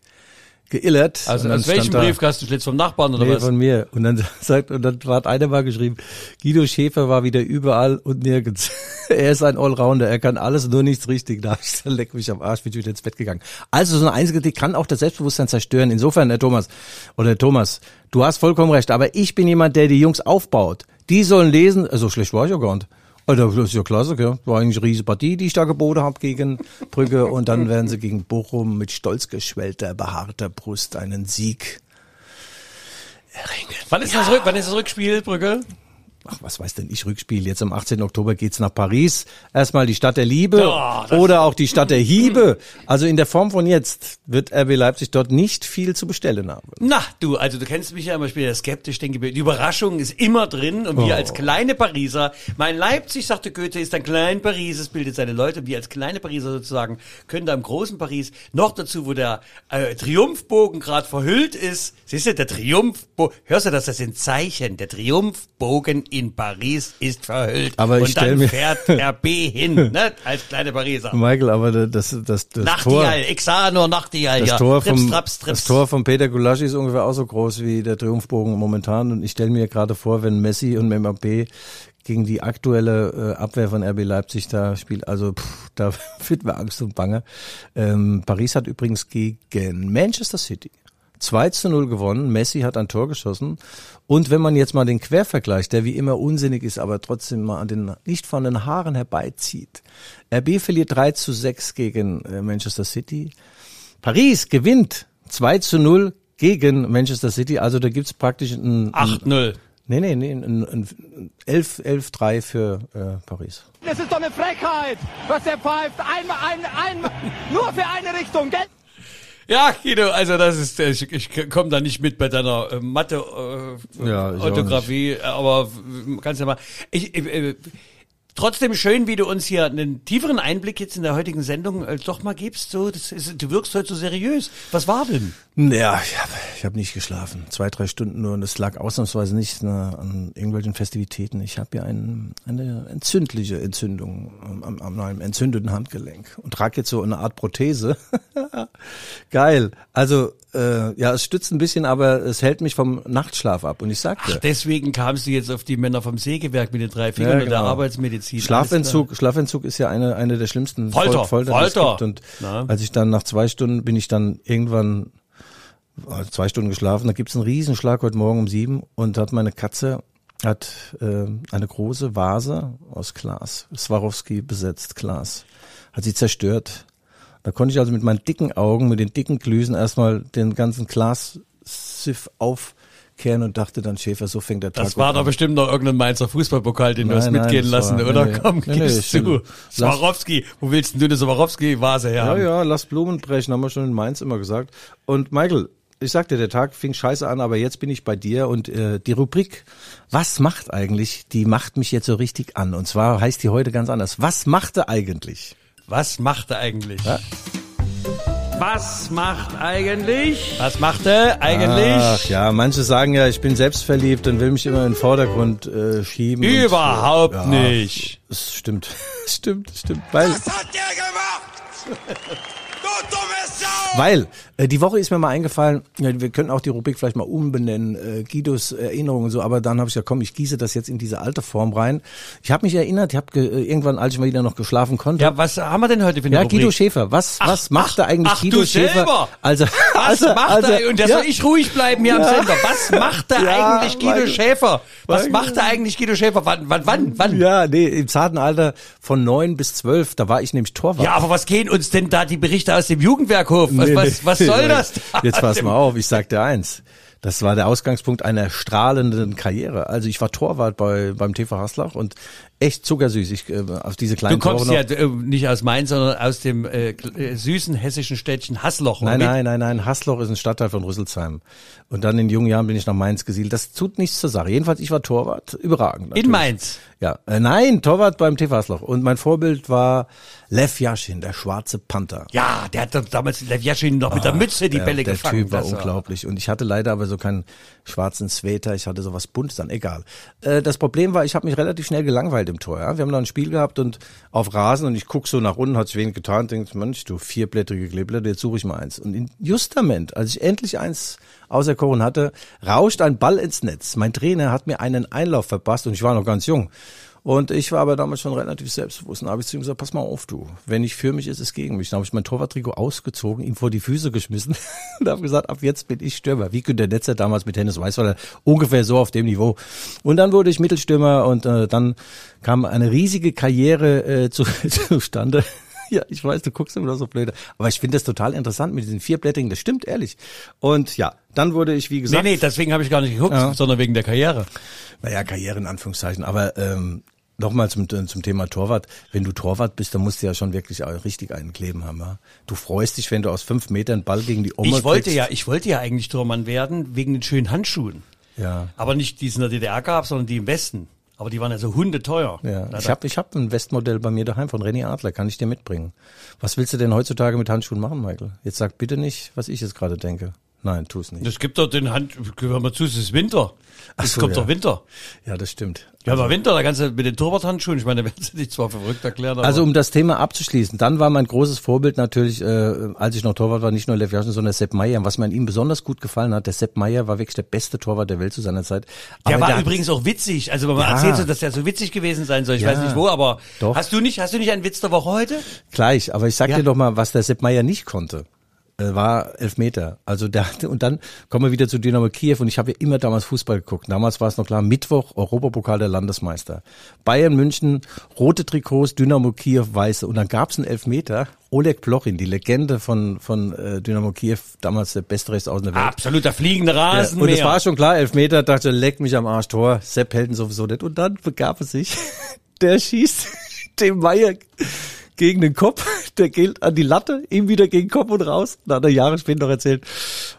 Speaker 2: geillert.
Speaker 1: Also aus welchem Briefkastenschlitz vom Nachbarn oder nee, was?
Speaker 2: von mir. Und dann <laughs> sagt, und dann hat einer mal geschrieben, Guido Schäfer war wieder überall und nirgends. <laughs> er ist ein Allrounder, er kann alles, nur nichts richtig. Da <laughs> ich gesagt, leck mich am Arsch, bin ich wieder ins Bett gegangen. Also so eine Einzelkritik kann auch das Selbstbewusstsein zerstören. Insofern, Herr Thomas, oder Herr Thomas, du hast vollkommen recht, aber ich bin jemand, der die Jungs aufbaut. Die sollen lesen, so schlecht war ich ja gar nicht. Also das ist ja klasse, gell? War eigentlich eine riesige Partie, die ich da geboten habe gegen Brügge. <laughs> Und dann werden sie gegen Bochum mit stolz geschwellter, behaarter Brust einen Sieg
Speaker 1: erringen. Wann ist, ja. das, wann ist das Rückspiel, Brügge?
Speaker 2: Ach, was weiß denn ich, Rückspiel. Jetzt am 18. Oktober geht's nach Paris. Erstmal die Stadt der Liebe oh, oder auch die Stadt der Hiebe. Also in der Form von jetzt wird RB Leipzig dort nicht viel zu bestellen haben.
Speaker 1: Na, du, also du kennst mich ja immer, ich bin ja skeptisch, denke, die Überraschung ist immer drin und wir oh. als kleine Pariser, mein Leipzig, sagte Goethe, ist ein klein Paris, es bildet seine Leute, wir als kleine Pariser sozusagen können da im großen Paris noch dazu, wo der äh, Triumphbogen gerade verhüllt ist, siehst du, der Triumphbogen, hörst du das, das sind Zeichen, der Triumphbogen in Paris ist verhüllt.
Speaker 2: Aber ich
Speaker 1: und dann
Speaker 2: mir
Speaker 1: fährt <laughs> RB hin, ne, als kleine Pariser.
Speaker 2: Michael, aber das, das, das
Speaker 1: Nachtigall, Tor, ich sah nur Nachtigall,
Speaker 2: das ja. Tor vom, trips, traps, trips. Das Tor von Peter Gulaschi ist ungefähr auch so groß wie der Triumphbogen momentan und ich stelle mir gerade vor, wenn Messi und Mbappé gegen die aktuelle äh, Abwehr von RB Leipzig da spielt. Also pff, da <laughs> wird mir Angst und Bange. Ähm, Paris hat übrigens gegen Manchester City 2 zu 0 gewonnen. Messi hat ein Tor geschossen. Und wenn man jetzt mal den Quervergleich, der wie immer unsinnig ist, aber trotzdem mal an den, nicht von den Haaren herbeizieht. RB verliert 3 zu 6 gegen äh, Manchester City. Paris gewinnt 2 zu 0 gegen Manchester City. Also da gibt's praktisch ein...
Speaker 1: 8-0.
Speaker 2: Nee, nee, nee, ein, ein 11-3 für äh, Paris.
Speaker 5: Das ist doch eine Frechheit, was er pfeift. Einmal, ein, ein, nur für eine Richtung, gell?
Speaker 1: Ja, Guido, also das ist, ich, ich komme da nicht mit bei deiner äh, Mathe äh, ja, aber kannst ja mal. Ich, ich, äh, Trotzdem schön, wie du uns hier einen tieferen Einblick jetzt in der heutigen Sendung äh, doch mal gibst. So, das ist, du wirkst heute so seriös. Was war denn?
Speaker 2: Ja, ich habe ich hab nicht geschlafen. Zwei, drei Stunden nur und es lag ausnahmsweise nicht ne, an irgendwelchen Festivitäten. Ich habe ja ein, eine entzündliche Entzündung am, am meinem entzündeten Handgelenk und trage jetzt so eine Art Prothese. <laughs> Geil. Also äh, ja, es stützt ein bisschen, aber es hält mich vom Nachtschlaf ab. Und ich sagte. Ach,
Speaker 1: deswegen kamst du jetzt auf die Männer vom Sägewerk mit den drei Fingern ja, genau. der Arbeitsmedizin.
Speaker 2: Schlafentzug, Schlafentzug ist ja eine, eine der schlimmsten
Speaker 1: Folter,
Speaker 2: Folter,
Speaker 1: Folter.
Speaker 2: Und Na? als ich dann nach zwei Stunden bin ich dann irgendwann also zwei Stunden geschlafen. Da gibt's einen Riesenschlag heute Morgen um sieben und hat meine Katze hat äh, eine große Vase aus Glas, Swarovski besetzt Glas, hat sie zerstört. Da konnte ich also mit meinen dicken Augen, mit den dicken Glüsen erstmal den ganzen Glassiff auf kehren und dachte dann, Schäfer, so fängt der Tag
Speaker 1: Das war doch
Speaker 2: an.
Speaker 1: bestimmt noch irgendein Mainzer Fußballpokal, den du
Speaker 2: Nein,
Speaker 1: hast
Speaker 2: nein,
Speaker 1: mitgehen lassen,
Speaker 2: war-
Speaker 1: oder?
Speaker 2: nee, nee.
Speaker 1: Komm,
Speaker 2: Nee, nee,
Speaker 1: gib's
Speaker 2: stimmt.
Speaker 1: zu.
Speaker 2: Lass-
Speaker 1: Swarovski, wo willst denn du eine Swarovski-Vase her
Speaker 2: Ja, ja, lass Blumen brechen, haben wir schon in Mainz immer gesagt. Und Michael, ich sag dir, der Tag fing scheiße an, aber jetzt bin ich bei dir und äh, die Rubrik, was macht eigentlich, die macht mich jetzt so richtig an. Und zwar heißt die heute ganz anders. Was machte eigentlich?
Speaker 1: Was macht er eigentlich? Was macht eigentlich? Was macht er eigentlich?
Speaker 2: Ach ja, manche sagen ja, ich bin selbstverliebt und will mich immer in den Vordergrund äh, schieben. und,
Speaker 1: Überhaupt
Speaker 2: äh, ja,
Speaker 1: nicht.
Speaker 2: Das stimmt, <laughs> stimmt, stimmt. Weil,
Speaker 6: Was hat der gemacht? Du dumme Sau!
Speaker 2: Weil, äh, die Woche ist mir mal eingefallen, ja, wir könnten auch die Rubrik vielleicht mal umbenennen, äh, Guidos Erinnerungen und so, aber dann habe ich gesagt, komm, ich gieße das jetzt in diese alte Form rein. Ich habe mich erinnert, ich habe äh, irgendwann, als ich mal wieder noch geschlafen konnte,
Speaker 1: Ja, was haben wir denn heute für eine
Speaker 2: ja,
Speaker 1: Rubrik?
Speaker 2: Guido Schäfer, was,
Speaker 1: Ach,
Speaker 2: was machte
Speaker 1: ach,
Speaker 2: eigentlich
Speaker 1: ach,
Speaker 2: Guido
Speaker 1: du
Speaker 2: Schäfer?
Speaker 1: selber.
Speaker 2: Also,
Speaker 1: Was
Speaker 2: also,
Speaker 1: macht
Speaker 2: also,
Speaker 1: er? Und da
Speaker 2: ja,
Speaker 1: soll ich ruhig bleiben hier
Speaker 2: Ja.
Speaker 1: am Sender. Was macht er
Speaker 2: Ja,
Speaker 1: eigentlich Guido
Speaker 2: Michael.
Speaker 1: Schäfer? Was
Speaker 2: Michael.
Speaker 1: macht er eigentlich Guido Schäfer? Wann, wann, wann, wann?
Speaker 2: Ja, nee, im zarten Alter von neun bis zwölf, da war ich nämlich Torwart.
Speaker 1: Ja, aber was gehen uns denn da die Berichte aus dem Jugendwerkhof? Was,
Speaker 2: Nee,
Speaker 1: was,
Speaker 2: nee.
Speaker 1: was soll das? da?
Speaker 2: Jetzt pass mal auf, ich sag dir eins. Das war der Ausgangspunkt einer strahlenden Karriere. Also ich war Torwart bei, beim TV Haslach und echt zuckersüß. Ich, äh, auf diese
Speaker 1: Du
Speaker 2: kleinen
Speaker 1: kommst
Speaker 2: Tore
Speaker 1: ja äh, nicht aus Mainz, sondern aus dem äh, äh, süßen hessischen Städtchen Hassloch.
Speaker 2: Nein, nein, nein, nein. Hasloch ist ein Stadtteil von Rüsselsheim. Und dann in jungen Jahren bin ich nach Mainz gesiedelt. Das tut nichts zur Sache. Jedenfalls, ich war Torwart. Überragend.
Speaker 1: In
Speaker 2: natürlich.
Speaker 1: Mainz.
Speaker 2: Ja, äh, nein, Torwart beim TV Hasloch. Und mein Vorbild war Lev Yashin, der schwarze Panther.
Speaker 1: Ja, der hat damals Lev Yashin noch mit der Mütze die
Speaker 2: der,
Speaker 1: Bälle
Speaker 2: der
Speaker 1: gefangen.
Speaker 2: Typ war
Speaker 1: Das
Speaker 2: unglaublich. Und ich hatte leider aber so keinen schwarzen Sweater, ich hatte sowas Buntes dann, egal. Äh, das Problem war, ich habe mich relativ schnell gelangweilt im Tor. Ja? Wir haben da ein Spiel gehabt und auf Rasen und ich guck so nach unten, hat sich wenig getan, denkt, Mensch, du vierblättrige Kleeblätter, jetzt suche ich mal eins. Und in Justament, als ich endlich eins auserkoren hatte, rauscht ein Ball ins Netz. Mein Trainer hat mir einen Einlauf verpasst und ich war noch ganz jung. Und ich war aber damals schon relativ selbstbewusst. Und habe ich zu ihm gesagt, pass mal auf, du. Wenn nicht für mich ist, ist es gegen mich. Dann habe ich mein Torwarttrikot ausgezogen, ihm vor die Füße geschmissen <laughs> und habe gesagt, ab jetzt bin ich Stürmer. Wie Günter Netzer damals mit Hennes Weißweiler. Ungefähr so auf dem Niveau. Und dann wurde ich Mittelstürmer und äh, dann kam eine riesige Karriere äh, zu, <laughs> zustande. Ja, ich weiß, du guckst immer noch so blöd. Aber ich finde das total interessant mit diesen vierblättrigen. Das stimmt, ehrlich. Und ja, dann wurde ich, wie
Speaker 1: Nee,
Speaker 2: gesagt.
Speaker 1: nee, deswegen habe ich gar nicht geguckt,
Speaker 2: Ja.
Speaker 1: sondern wegen der Karriere.
Speaker 2: Naja, Karriere in Anführungszeichen. Aber ähm, nochmal zum, zum Thema Torwart. Wenn du Torwart bist, dann musst du ja schon wirklich richtig einen kleben haben. Ja? Du freust dich, wenn du aus fünf Metern Ball gegen die Oma
Speaker 1: Ich wollte
Speaker 2: kriegst.
Speaker 1: ja, ich wollte ja eigentlich Tormann werden wegen den schönen Handschuhen.
Speaker 2: Ja.
Speaker 1: Aber nicht die es in der DDR gab, sondern die im Westen. Aber die waren ja so hundeteuer.
Speaker 2: Ja, ich habe ich hab ein Westmodell bei mir daheim von René Adler, kann ich dir mitbringen. Was willst du denn heutzutage mit Handschuhen machen, Michael? Jetzt sag bitte nicht, was ich jetzt gerade denke. Nein, tu es nicht.
Speaker 1: Es gibt doch den Hand, hör mal zu, es ist Winter. Es
Speaker 2: so,
Speaker 1: kommt
Speaker 2: ja.
Speaker 1: doch Winter.
Speaker 2: Ja, das stimmt.
Speaker 1: Ja, aber Winter, da kannst du mit den Torwarthandschuhen, ich meine, <laughs> da werden sie dich zwar verrückt erklären, aber
Speaker 2: Also um das Thema abzuschließen, dann war mein großes Vorbild natürlich, äh, als ich noch Torwart war, nicht nur Lev Yashin, sondern Sepp Meier. Und Was mir an ihm besonders gut gefallen hat, der Sepp Meier war wirklich der beste Torwart der Welt zu seiner Zeit.
Speaker 1: der
Speaker 2: Aber
Speaker 1: war
Speaker 2: hat-
Speaker 1: übrigens auch witzig. Also man
Speaker 2: Ja.
Speaker 1: erzählt so, dass der so witzig gewesen sein soll. Ich
Speaker 2: Ja.
Speaker 1: weiß nicht wo, aber
Speaker 2: Doch.
Speaker 1: hast du nicht, hast du nicht einen Witz der Woche heute?
Speaker 2: Gleich, aber ich sag
Speaker 1: Ja.
Speaker 2: dir doch mal, was der Sepp Meier nicht konnte. Äh, War Elfmeter. Also der hatte, und dann kommen wir wieder zu Dynamo Kiew und ich habe ja immer damals Fußball geguckt. Damals war es noch klar, Mittwoch Europapokal der Landesmeister. Bayern München, rote Trikots, Dynamo Kiew, weiße. Und dann gab's einen Elfmeter. Oleg Plochin, die Legende von, von äh, Dynamo Kiew, damals der beste Rechtsaußen der Welt.
Speaker 1: Absoluter fliegende
Speaker 2: Ja,
Speaker 1: Rasen.
Speaker 2: und es war schon klar, Elfmeter, dachte, leck mich am Arsch, Tor, Sepp hält ihn sowieso nicht. Und dann begab es sich, <laughs> der schießt <laughs> dem Meier gegen den Kopf, <laughs> der gilt an die Latte, ihm wieder gegen Kopf und raus. Da hat er Jahre später noch erzählt,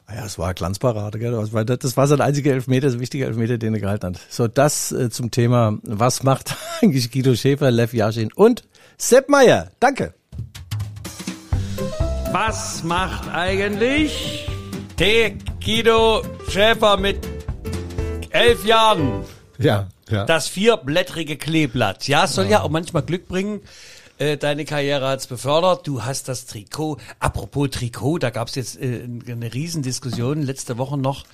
Speaker 2: ah ja, es war eine Glanzparade, gell? Das war- sein einziger Elfmeter, das wichtige Elfmeter, den er gehalten hat. So, das äh, zum Thema, was macht <laughs> eigentlich Guido Schäfer, Lev Yashin und Sepp Meier. Danke.
Speaker 1: Was macht eigentlich der Guido Schäfer mit elf Jahren?
Speaker 2: Ja, ja.
Speaker 1: Das vierblättrige Kleeblatt. Ja, es soll ja auch manchmal Glück bringen. Äh, Deine Karriere hat's befördert. Du hast das Trikot. Apropos Trikot, da gab's jetzt äh, eine Riesendiskussion letzte Woche noch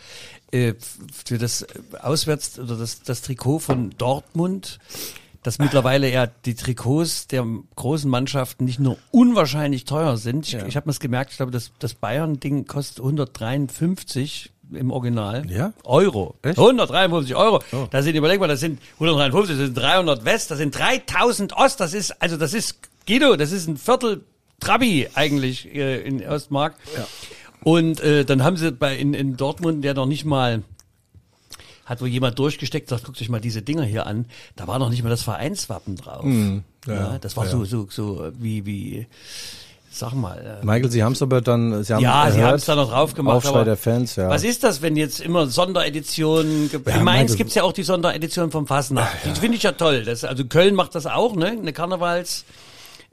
Speaker 1: äh, für das äh, Auswärts oder das, das Trikot von Dortmund, dass mittlerweile ja die Trikots der großen Mannschaften nicht nur unwahrscheinlich teuer sind. Ich, ich habe mir gemerkt. Ich glaube, das, das Bayern-Ding kostet 153 im Original.
Speaker 2: Ja?
Speaker 1: Euro.
Speaker 2: Echt?
Speaker 1: 153 Euro. Da sind, überleg mal, das sind 153, das sind 300 West, das sind 3000 Ost, das ist, also das ist, Guido, das ist ein Viertel Trabi eigentlich äh, in Ostmark. Und äh, dann haben sie bei in, in Dortmund, der noch nicht mal hat wohl jemand durchgesteckt, sagt, guckt euch mal diese Dinger hier an. Da war noch nicht mal das Vereinswappen drauf.
Speaker 2: Mhm. ja,
Speaker 1: ja, das war
Speaker 2: ja.
Speaker 1: so, so, so wie, wie, sag mal. Äh,
Speaker 2: Michael, Sie haben es aber dann, Sie haben
Speaker 1: ja, sie haben es da noch drauf gemacht.
Speaker 2: Aufschrei der Fans, ja.
Speaker 1: Was ist das, wenn jetzt immer Sondereditionen, ge-
Speaker 2: Ja,
Speaker 1: in Mainz
Speaker 2: Michael-
Speaker 1: gibt's ja auch die Sonderedition vom Fasnacht. Die finde ich ja toll. Das, also Köln macht das auch, ne? Eine Karnevals.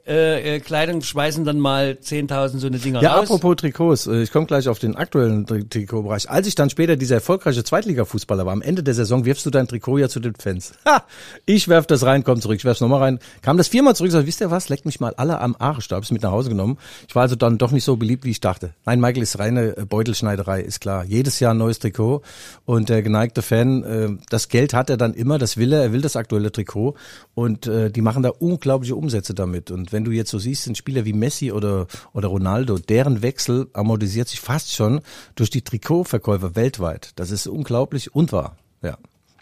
Speaker 1: Äh, äh, Kleidung schmeißen dann mal 10.000 so eine Dinger
Speaker 2: Ja,
Speaker 1: raus.
Speaker 2: apropos Trikots, äh, ich komme gleich auf den aktuellen Tri- Trikotbereich. Als ich dann später dieser erfolgreiche Zweitliga-Fußballer war, am Ende der Saison wirfst du dein Trikot ja zu den Fans. <laughs> Ha! Ich werf das rein, komm zurück, ich werf's nochmal rein. Kam das viermal zurück, sag, wisst ihr was, leckt mich mal alle am Arsch, da hab's mit nach Hause genommen. Ich war also dann doch nicht so beliebt, wie ich dachte. Nein, Michael ist reine äh, Beutelschneiderei, ist klar. Jedes Jahr ein neues Trikot und der geneigte Fan, äh, das Geld hat er dann immer, das will er, er will das aktuelle Trikot und äh, die machen da unglaubliche Umsätze damit. Und wenn du jetzt so siehst, sind Spieler wie Messi oder, oder Ronaldo, deren Wechsel amortisiert sich fast schon durch die Trikotverkäufe weltweit. Das ist unglaublich und wahr. Ja.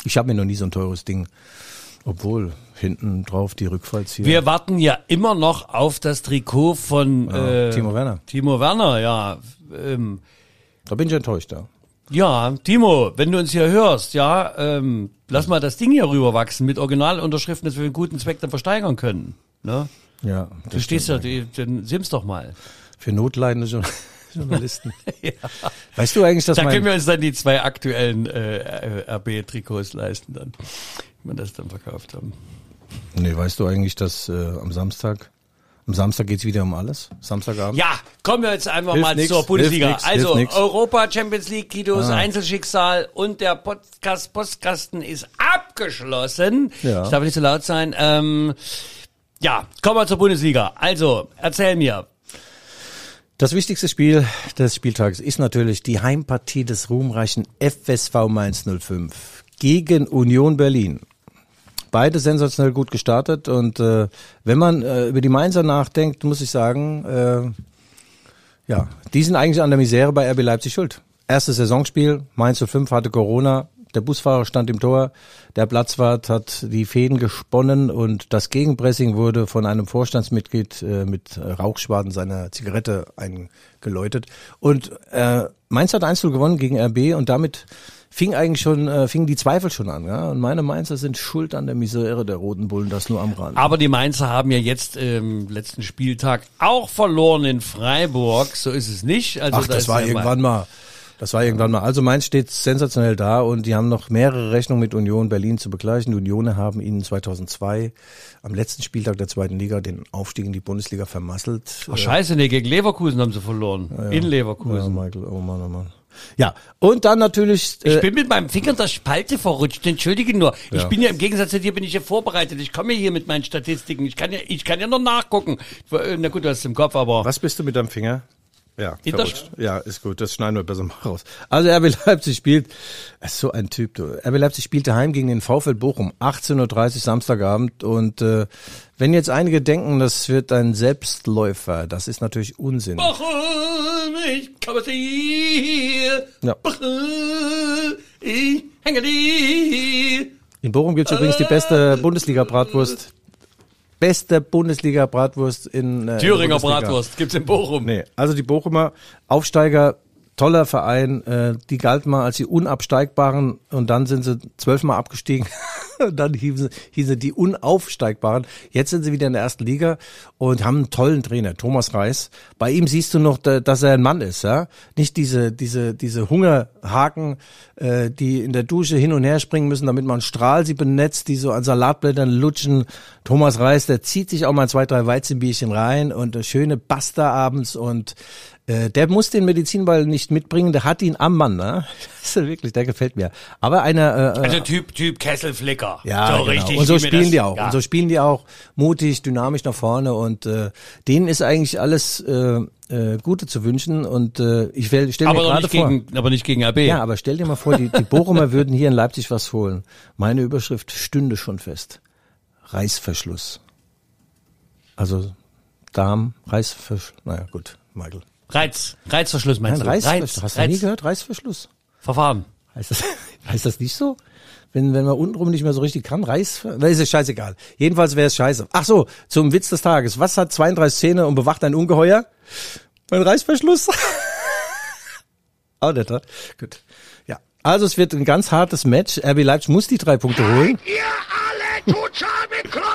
Speaker 2: Ich habe mir noch nie so ein teures Ding, obwohl hinten drauf die Rückfallzieher.
Speaker 1: Wir warten ja immer noch auf das Trikot von äh,
Speaker 2: Timo Werner.
Speaker 1: Timo Werner, ja. Ähm,
Speaker 2: Da bin ich enttäuscht, ja.
Speaker 1: ja, Timo, wenn du uns hier hörst, ja, ähm, lass mal das Ding hier rüberwachsen mit Originalunterschriften, dass wir einen guten Zweck dann versteigern können. Ne?
Speaker 2: Ja,
Speaker 1: Du stehst ja, die- dann sims doch mal.
Speaker 2: für notleidende Jour- <laughs> Journalisten. <laughs> Weißt du eigentlich, dass
Speaker 1: Da können wir uns dann die zwei aktuellen äh, RB-Trikots leisten, dann, wenn wir das dann verkauft haben.
Speaker 2: Nee, weißt du eigentlich, dass äh, am Samstag, am Samstag geht's wieder um alles? Samstagabend?
Speaker 1: Ja, kommen wir jetzt einfach
Speaker 2: Hilft
Speaker 1: mal
Speaker 2: nix,
Speaker 1: zur Bundesliga.
Speaker 2: nix,
Speaker 1: also. Europa, Champions League, Guidos
Speaker 2: Ah.
Speaker 1: Einzelschicksal und der Podcast Postkasten ist abgeschlossen.
Speaker 2: Ja.
Speaker 1: Ich darf nicht so laut sein. Ähm, ja, kommen wir zur Bundesliga. Also, erzähl mir.
Speaker 2: Das wichtigste Spiel des Spieltags ist natürlich die Heimpartie des ruhmreichen FSV Mainz 05 gegen Union Berlin. Beide sensationell gut gestartet und äh, wenn man äh, über die Mainzer nachdenkt, muss ich sagen, äh, ja, die sind eigentlich an der Misere bei RB Leipzig schuld. Erstes Saisonspiel, Mainz 05 hatte Corona, der Busfahrer stand im Tor, der Platzwart hat die Fäden gesponnen und das Gegenpressing wurde von einem Vorstandsmitglied äh, mit Rauchschwaden seiner Zigarette eingeläutet. Und äh, Mainz hat 1 gewonnen gegen RB und damit fing eigentlich schon, äh, fingen die Zweifel schon an. Ja? Und meine Mainzer sind schuld an der Misere der Roten Bullen, das nur am Rand.
Speaker 1: Aber die Mainzer haben ja jetzt im letzten Spieltag auch verloren in Freiburg. So ist es nicht. Also
Speaker 2: Ach,
Speaker 1: da
Speaker 2: das war
Speaker 1: ja
Speaker 2: irgendwann mal. Das war irgendwann mal. Also Mainz steht sensationell da und die haben noch mehrere Rechnungen mit Union Berlin zu begleichen. Die Unioner haben ihnen 2002 am letzten Spieltag der zweiten Liga den Aufstieg in die Bundesliga vermasselt.
Speaker 1: Ach, scheiße, nee, gegen Leverkusen haben sie verloren. In
Speaker 2: ja,
Speaker 1: Leverkusen.
Speaker 2: Michael, oh Mann, oh Mann. Ja, und dann natürlich
Speaker 1: Ich
Speaker 2: äh,
Speaker 1: bin mit meinem Finger in der Spalte verrutscht. Entschuldige nur. Ich
Speaker 2: Ja.
Speaker 1: bin ja im Gegensatz zu dir bin ich ja vorbereitet. Ich komme hier mit meinen Statistiken. Ich kann ja, ich kann ja noch nachgucken. äh, Na gut, du hast es im Kopf, aber
Speaker 2: Was bist du mit deinem Finger? Ja, verrutscht. ja, ist gut, das schneiden wir besser mal raus. Also RB Leipzig spielt, ist so ein Typ, du. RB Leipzig spielte heim gegen den VfL Bochum, 18.30 Uhr Samstagabend und äh, wenn jetzt einige denken, das wird ein Selbstläufer, das ist natürlich Unsinn.
Speaker 1: Bochum, ich komme zu dir.
Speaker 2: Ja.
Speaker 1: Bochum, ich hänge dir.
Speaker 2: In Bochum gibt's übrigens die beste Bundesliga-Bratwurst. Beste Bundesliga-Bratwurst in äh,
Speaker 1: Thüringer
Speaker 2: Bundesliga.
Speaker 1: Bratwurst gibt's in Bochum.
Speaker 2: Nee, also die Bochumer Aufsteiger, toller Verein, äh, die galten mal als die Unabsteigbaren und dann sind sie zwölfmal abgestiegen. <laughs> dann hießen hießen die Unaufsteigbaren. Jetzt sind sie wieder in der ersten Liga und haben einen tollen Trainer, Thomas Reis. Bei ihm siehst du noch, da- dass er ein Mann ist, ja. Nicht diese, diese, diese Hungerhaken, äh, die in der Dusche hin und her springen müssen, damit man Strahl sie benetzt, die so an Salatblättern lutschen. Thomas Reis, der zieht sich auch mal zwei, drei Weizenbierchen rein und eine schöne Pasta abends und äh, der muss den Medizinball nicht mitbringen, der hat ihn am Mann, ne? <laughs> Das ist wirklich, der gefällt mir. Aber einer, äh,
Speaker 1: Also Typ, Typ Kesselflicker.
Speaker 2: ja,
Speaker 1: so
Speaker 2: genau.
Speaker 1: richtig.
Speaker 2: und so
Speaker 1: mir
Speaker 2: spielen
Speaker 1: das-
Speaker 2: die auch.
Speaker 1: Ja.
Speaker 2: Und so spielen die auch mutig, dynamisch nach vorne und äh, denen ist eigentlich alles äh, äh, Gute zu wünschen und äh, ich stelle mir
Speaker 1: aber, doch
Speaker 2: gerade
Speaker 1: nicht
Speaker 2: vor.
Speaker 1: gegen, aber nicht gegen RB.
Speaker 2: Ja, aber stell dir mal vor, die, die Bochumer <laughs> würden hier in Leipzig was holen. Meine Überschrift stünde schon fest. Reißverschluss. Also Darm, Reißverschluss. Naja, gut, Michael.
Speaker 1: Reiz, Reizverschluss meinst
Speaker 2: Nein,
Speaker 1: du?
Speaker 2: Reißverschluss. Hast du nie gehört? Reißverschluss.
Speaker 1: Verfahren.
Speaker 2: Heißt das, <laughs> heißt das nicht so? Wenn, wenn man untenrum nicht mehr so richtig kann, Reiß, na, ist es scheißegal. Jedenfalls wäre es scheiße. Ach so, zum Witz des Tages. Was hat 32 Zähne und bewacht ein Ungeheuer? Mein Reißverschluss. <laughs> Auch oder? Gut. Ja. Also es wird ein ganz hartes Match. RB Leipzig muss die drei Punkte holen.
Speaker 6: Ihr alle total bekloppt?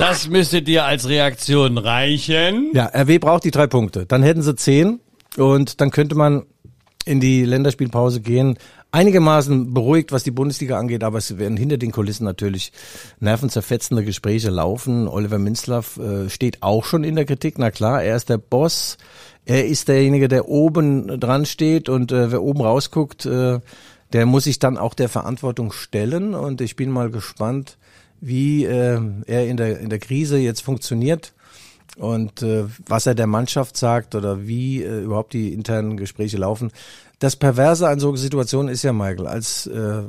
Speaker 1: Das müsste dir als Reaktion reichen.
Speaker 2: Ja, RW braucht die drei Punkte. Dann hätten sie zehn und dann könnte man in die Länderspielpause gehen. Einigermaßen beruhigt, was die Bundesliga angeht, aber es werden hinter den Kulissen natürlich nervenzerfetzende Gespräche laufen. Oliver Minzlaff äh, steht auch schon in der Kritik. Na klar, er ist der Boss. Er ist derjenige, der oben dran steht und äh, wer oben rausguckt, äh, der muss sich dann auch der Verantwortung stellen. Und ich bin mal gespannt, wie äh, er in der, in der Krise jetzt funktioniert und äh, was er der Mannschaft sagt oder wie äh, überhaupt die internen Gespräche laufen. Das Perverse an so Situationen ist ja, Michael, als äh,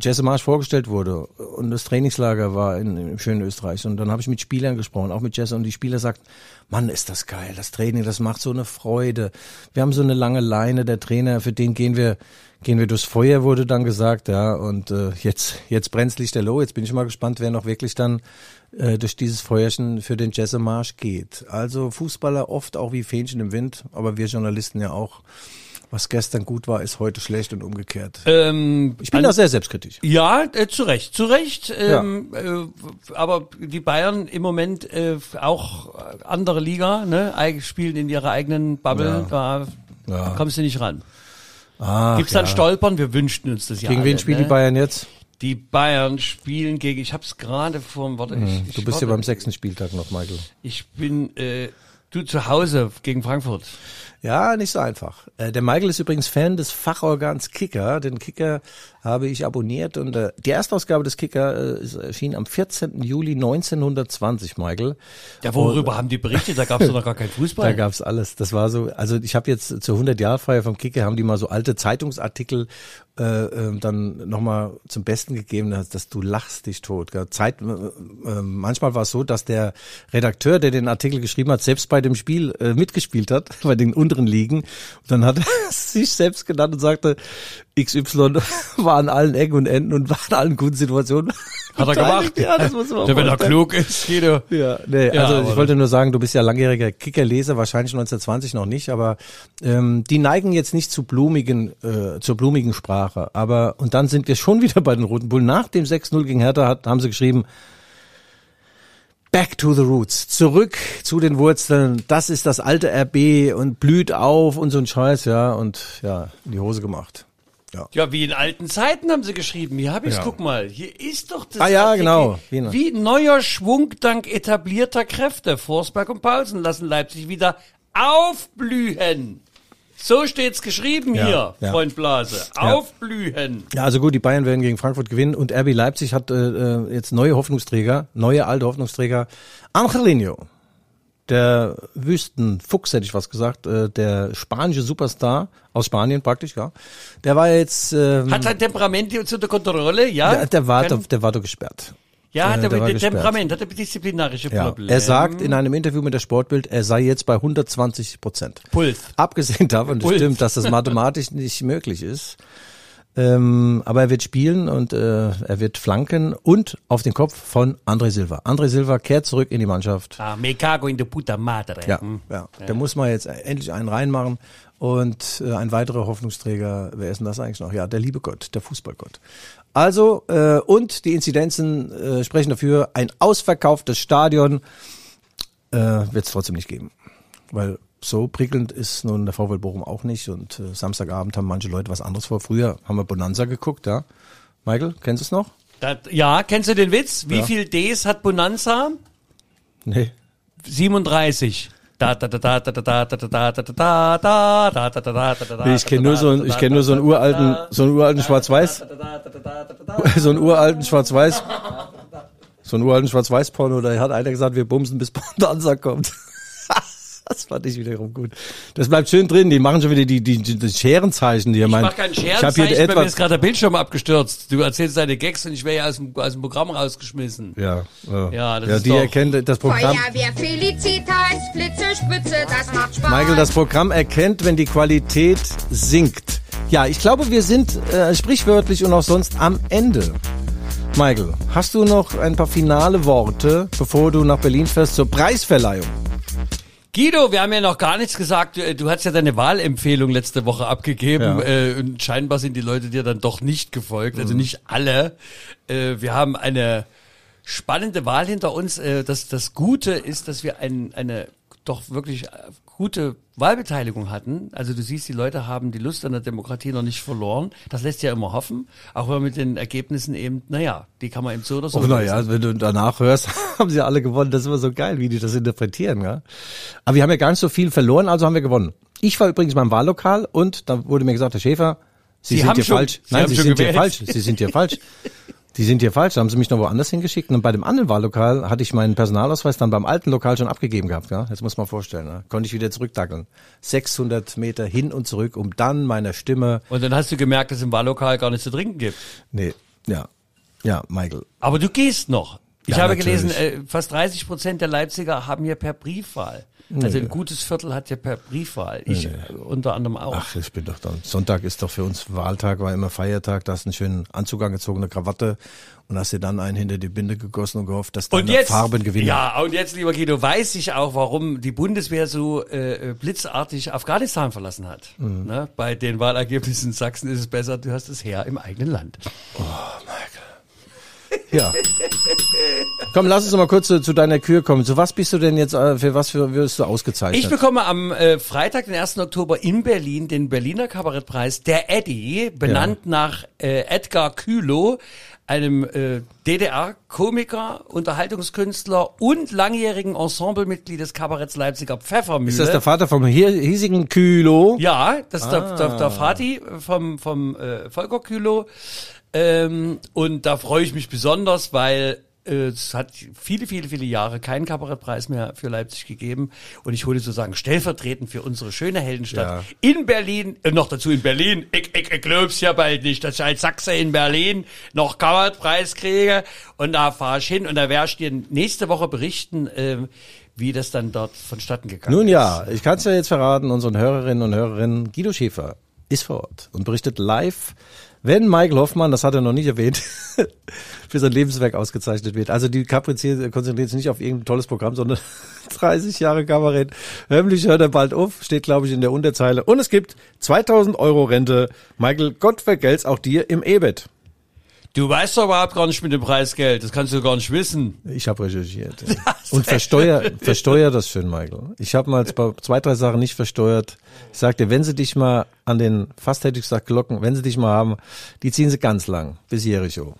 Speaker 2: Jesse Marsch vorgestellt wurde und das Trainingslager war in, im schönen Österreich und dann habe ich mit Spielern gesprochen, auch mit Jesse und die Spieler sagt, Mann, ist das geil, das Training, das macht so eine Freude. Wir haben so eine lange Leine, der Trainer, für den gehen wir gehen wir durchs Feuer, wurde dann gesagt, ja, und äh, jetzt jetzt brennt's Lichterloh. Jetzt bin ich mal gespannt, wer noch wirklich dann äh, durch dieses Feuerchen für den Jesse geht. Also Fußballer oft auch wie Fähnchen im Wind, aber wir Journalisten ja auch. Was gestern gut war, ist heute schlecht und umgekehrt.
Speaker 1: Ähm,
Speaker 2: Ich bin da sehr selbstkritisch.
Speaker 1: Ja, äh, zu Recht, zu Recht. Ähm, äh, aber die Bayern im Moment äh, auch andere Liga, ne, spielen in ihrer eigenen Bubble. Da
Speaker 2: Ja.
Speaker 1: kommst du nicht ran.
Speaker 2: Ah,
Speaker 1: Gibt's dann Stolpern? Wir wünschten uns das ja
Speaker 2: Gegen
Speaker 1: alle,
Speaker 2: wen spielen
Speaker 1: ne?
Speaker 2: die Bayern jetzt?
Speaker 1: Die Bayern spielen gegen. Ich hab's gerade vor. Warte, ich, ich,
Speaker 2: Hm, Du bist ja
Speaker 1: warte,
Speaker 2: beim sechsten Spieltag noch, Michael.
Speaker 1: Ich bin äh, du zu Hause gegen Frankfurt.
Speaker 2: Ja, nicht so einfach. Äh, der Michael ist übrigens Fan des Fachorgans Kicker. Den Kicker habe ich abonniert und äh, die Erstausgabe des Kicker äh, ist erschienen am 14. Juli 1920, Michael.
Speaker 1: Ja, worüber haben die berichtet? Da gab's <laughs> doch noch gar keinen
Speaker 2: Da
Speaker 1: Fußball.
Speaker 2: gab's alles. Das war so, also ich habe jetzt zur 100-Jahr-Feier vom Kicker haben die mal so alte Zeitungsartikel äh, äh, dann nochmal zum Besten gegeben, dass, dass du lachst dich tot. Gell? Zeit, äh, äh, manchmal war es so, dass der Redakteur, der den Artikel geschrieben hat, selbst bei dem Spiel äh, mitgespielt hat, <laughs> bei den unteren Ligen. Und dann hat <laughs> er sich selbst genannt und sagte, XY <laughs> war an allen Ecken und Enden und war in allen guten Situationen.
Speaker 1: Hat er gemacht.
Speaker 2: Ja, das muss man auch
Speaker 1: Ja, wenn er klug ist, jeder.
Speaker 2: Ja, nee,
Speaker 1: Ja,
Speaker 2: also ich wollte nur sagen, du bist ja langjähriger Kickerleser, wahrscheinlich 1920 noch nicht, aber ähm, die neigen jetzt nicht zu blumigen, äh, zur blumigen Sprache. Aber und dann sind wir schon wieder bei den Roten Bullen. Nach dem 6-0 gegen Hertha hat, haben sie geschrieben, Back to the roots, zurück zu den Wurzeln. Das ist das alte RB und blüht auf und so ein Scheiß, ja und ja in die Hose gemacht. Ja.
Speaker 1: Ja, wie in alten Zeiten haben sie geschrieben. Hier habe ich's,
Speaker 2: Ja.
Speaker 1: guck mal. Hier ist doch das.
Speaker 2: Ah ja,
Speaker 1: Artikel.
Speaker 2: genau. Genau.
Speaker 1: Wie neuer Schwung dank etablierter Kräfte. Forsberg und Paulsen lassen Leipzig wieder aufblühen. So steht's geschrieben
Speaker 2: Ja,
Speaker 1: hier,
Speaker 2: ja.
Speaker 1: Freund Blase. Aufblühen.
Speaker 2: Ja, also gut, die Bayern werden gegen Frankfurt gewinnen und RB Leipzig hat äh, äh, jetzt neue Hoffnungsträger, neue alte Hoffnungsträger. Angelino, der Wüstenfuchs, hätte ich was gesagt, äh, der spanische Superstar aus Spanien praktisch, ja. Der war jetzt, ähm,
Speaker 1: Hat sein Temperament jetzt unter Kontrolle, ja?
Speaker 2: der, der, war,
Speaker 1: Kann-
Speaker 2: doch- der war doch gesperrt.
Speaker 1: ja, hat
Speaker 2: äh,
Speaker 1: er
Speaker 2: der war
Speaker 1: mit dem. Temperament, hat er disziplinarische
Speaker 2: Ja.
Speaker 1: Probleme.
Speaker 2: Er sagt in einem Interview mit der Sportbild, er sei jetzt bei 120 Prozent.
Speaker 1: Puls.
Speaker 2: Abgesehen davon, das
Speaker 1: Puls.
Speaker 2: stimmt, dass das mathematisch nicht möglich ist. Ähm, aber er wird spielen und äh, er wird flanken und auf den Kopf von André Silva. André Silva kehrt zurück in die Mannschaft.
Speaker 1: Ah, me cago in de puta madre.
Speaker 2: Ja,
Speaker 1: Hm.
Speaker 2: ja. Da muss man jetzt endlich einen reinmachen. Und äh, ein weiterer Hoffnungsträger, wer ist denn das eigentlich noch? Ja, der liebe Gott, der Fußballgott. Also, äh, und die Inzidenzen äh, sprechen dafür, ein ausverkauftes Stadion äh, wird es trotzdem nicht geben. Weil so prickelnd ist nun der VfL Bochum auch nicht. Und äh, Samstagabend haben manche Leute was anderes vor. Früher haben wir Bonanza geguckt, ja. Michael, kennst du es noch?
Speaker 1: Das, ja, kennst du den Witz? Wie
Speaker 2: ja.
Speaker 1: viel Ds hat Bonanza?
Speaker 2: Nee.
Speaker 1: 37.
Speaker 2: Ich kenne nur so einen, ich kenne nur so einen uralten, so einen uralten Schwarz-Weiß, so einen uralten Schwarz-Weiß, so einen uralten Schwarz-Weiß-Porno. Da hat einer gesagt, wir bumsen, bis Bonanza kommt. Das fand ich wiederum gut. Das bleibt schön drin. Die machen schon wieder die, die, die, die Scherenzeichen, die ihr
Speaker 1: Ich
Speaker 2: meint.
Speaker 1: mach keinen
Speaker 2: Ich habe
Speaker 1: Scherenzeichen,
Speaker 2: hier
Speaker 1: bei mir
Speaker 2: etwas.
Speaker 1: ist gerade der Bildschirm abgestürzt. Du erzählst deine Gags und ich wäre ja aus dem, aus dem Programm rausgeschmissen.
Speaker 2: Ja, ja.
Speaker 1: Ja, das
Speaker 2: ja
Speaker 1: ist
Speaker 2: die
Speaker 1: doch-
Speaker 2: erkennt das Programm.
Speaker 4: Feuerwehr Felicitas, Blitze, Spitze, das macht Spaß.
Speaker 2: Michael, das Programm erkennt, wenn die Qualität sinkt. Ja, ich glaube, wir sind äh, sprichwörtlich und auch sonst am Ende. Michael, hast du noch ein paar finale Worte, bevor du nach Berlin fährst zur Preisverleihung?
Speaker 1: Guido, wir haben ja noch gar nichts gesagt. Du, du hast ja deine Wahlempfehlung letzte Woche abgegeben.
Speaker 2: Ja.
Speaker 1: Äh, und scheinbar sind die Leute dir dann doch nicht gefolgt. Also nicht alle. Äh, wir haben eine spannende Wahl hinter uns. Äh, das, das Gute ist, dass wir ein, eine doch wirklich äh, gute Wahlbeteiligung hatten. Also du siehst, die Leute haben die Lust an der Demokratie noch nicht verloren. Das lässt ja immer hoffen. Auch wenn man mit den Ergebnissen eben, naja, die kann man eben so oder so.
Speaker 2: Oh, naja, wenn du danach hörst, <laughs> haben sie alle gewonnen. Das ist immer so geil, wie die das interpretieren. Ja? Aber wir haben ja gar nicht so viel verloren, also haben wir gewonnen. Ich war übrigens beim Wahllokal und da wurde mir gesagt, Herr Schäfer, Sie,
Speaker 1: Sie
Speaker 2: sind hier
Speaker 1: schon-
Speaker 2: falsch.
Speaker 1: Sie
Speaker 2: Nein, Sie sind hier
Speaker 1: gewählt.
Speaker 2: falsch. Sie sind hier falsch. <laughs> Die sind hier falsch. Da haben sie mich noch woanders hingeschickt. Und bei dem anderen Wahllokal hatte ich meinen Personalausweis dann beim alten Lokal schon abgegeben gehabt. Ja? Jetzt muss man vorstellen. Ne? Konnte ich wieder zurückdackeln. 600 Meter hin und zurück, um dann meiner Stimme.
Speaker 1: Und dann hast du gemerkt, dass es im Wahllokal gar nichts zu trinken gibt.
Speaker 2: Nee, ja, ja, Michael.
Speaker 1: Aber du gehst noch. Ich
Speaker 2: Ja,
Speaker 1: habe
Speaker 2: natürlich.
Speaker 1: gelesen, äh, fast 30 Prozent der Leipziger haben hier per Briefwahl. Also ein gutes Viertel hat ja per Briefwahl. Ich unter anderem auch.
Speaker 2: Ach, ich bin doch dann. Sonntag ist doch für uns Wahltag, war immer Feiertag. Da hast du einen schönen Anzug angezogen, eine Krawatte und hast dir dann einen hinter die Binde gegossen und gehofft, dass deine
Speaker 1: jetzt,
Speaker 2: Farben gewinnen.
Speaker 1: ja, und jetzt, lieber Guido, weiß ich auch, warum die Bundeswehr so äh, blitzartig Afghanistan verlassen hat.
Speaker 2: Mhm.
Speaker 1: Ne? Bei den Wahlergebnissen in Sachsen ist es besser, du hast es her im eigenen Land.
Speaker 2: Ja. Komm, lass uns noch mal kurz zu, zu deiner Kür kommen. Zu was bist du denn jetzt, äh, für was wirst du ausgezeichnet?
Speaker 1: Ich bekomme am äh, Freitag, den 1. Oktober in Berlin den Berliner Kabarettpreis Der Eddie, benannt nach äh, Edgar Kühlow, einem äh, DDR-Komiker, Unterhaltungskünstler und langjährigen Ensemblemitglied des Kabaretts Leipziger Pfeffermühle.
Speaker 2: ist das der Vater vom hiesigen Kühlo?
Speaker 1: Ja, das ist der, der,
Speaker 2: Ah.
Speaker 1: der Vati vom, vom äh, Volker Kühlow. Ähm, und da freue ich mich besonders, weil äh, es hat viele, viele, viele Jahre keinen Kabarettpreis mehr für Leipzig gegeben. Und ich hole sozusagen stellvertretend für unsere schöne Heldenstadt
Speaker 2: Ja.
Speaker 1: in Berlin, äh, noch dazu in Berlin, ich, ich, ich glaub's ja bald nicht, dass ich als Sachse in Berlin noch Kabarettpreis kriege. Und da fahre ich hin und da werde ich dir nächste Woche berichten, äh, wie das dann dort vonstatten gegangen
Speaker 2: Nun
Speaker 1: ist.
Speaker 2: ja, ich kann es ja jetzt verraten, unseren Hörerinnen und Hörerinnen, Guido Schäfer ist vor Ort und berichtet live, wenn Michael Hoffmann, das hat er noch nicht erwähnt, <laughs> für sein Lebenswerk ausgezeichnet wird. Also die Kaprizier konzentriert sich nicht auf irgendein tolles Programm, sondern <laughs> 30 Jahre Kabarett. Hörmlich hört er bald auf, steht glaube ich in der Unterzeile. Und es gibt 2000 Euro Rente. Michael, Gott vergelt's auch dir im E-Bett.
Speaker 1: Du weißt doch überhaupt gar nicht mit dem Preisgeld. Das kannst du gar nicht wissen.
Speaker 2: Ich habe recherchiert. ja. <laughs> Und versteuer, versteuer das schön, Michael. Ich habe mal zwei, drei Sachen nicht versteuert. Ich sagte, wenn sie dich mal an den, fast hätte ich gesagt Glocken, wenn sie dich mal haben, die ziehen sie ganz lang, bis Jericho.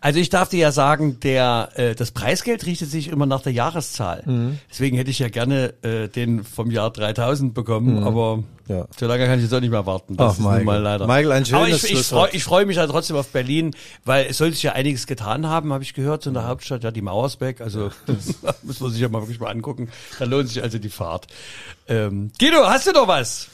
Speaker 1: Also ich darf dir ja sagen, der äh, das Preisgeld richtet sich immer nach der Jahreszahl.
Speaker 2: Mhm.
Speaker 1: Deswegen hätte ich ja gerne äh, den vom Jahr 3000 bekommen, aber
Speaker 2: Mhm. Ja.
Speaker 1: so lange kann ich jetzt auch nicht mehr warten. Das
Speaker 2: Ach,
Speaker 1: ist nun
Speaker 2: Michael.
Speaker 1: mal leider.
Speaker 2: Michael, ein
Speaker 1: aber
Speaker 2: schönes
Speaker 1: ich, ich freue freu mich ja trotzdem auf Berlin, weil es soll sich ja einiges getan haben, habe ich gehört, so in der Hauptstadt, ja die Mauersbeck, also <laughs> das muss man sich ja mal wirklich mal angucken. Da lohnt sich also die Fahrt. Ähm, Guido, hast du noch was?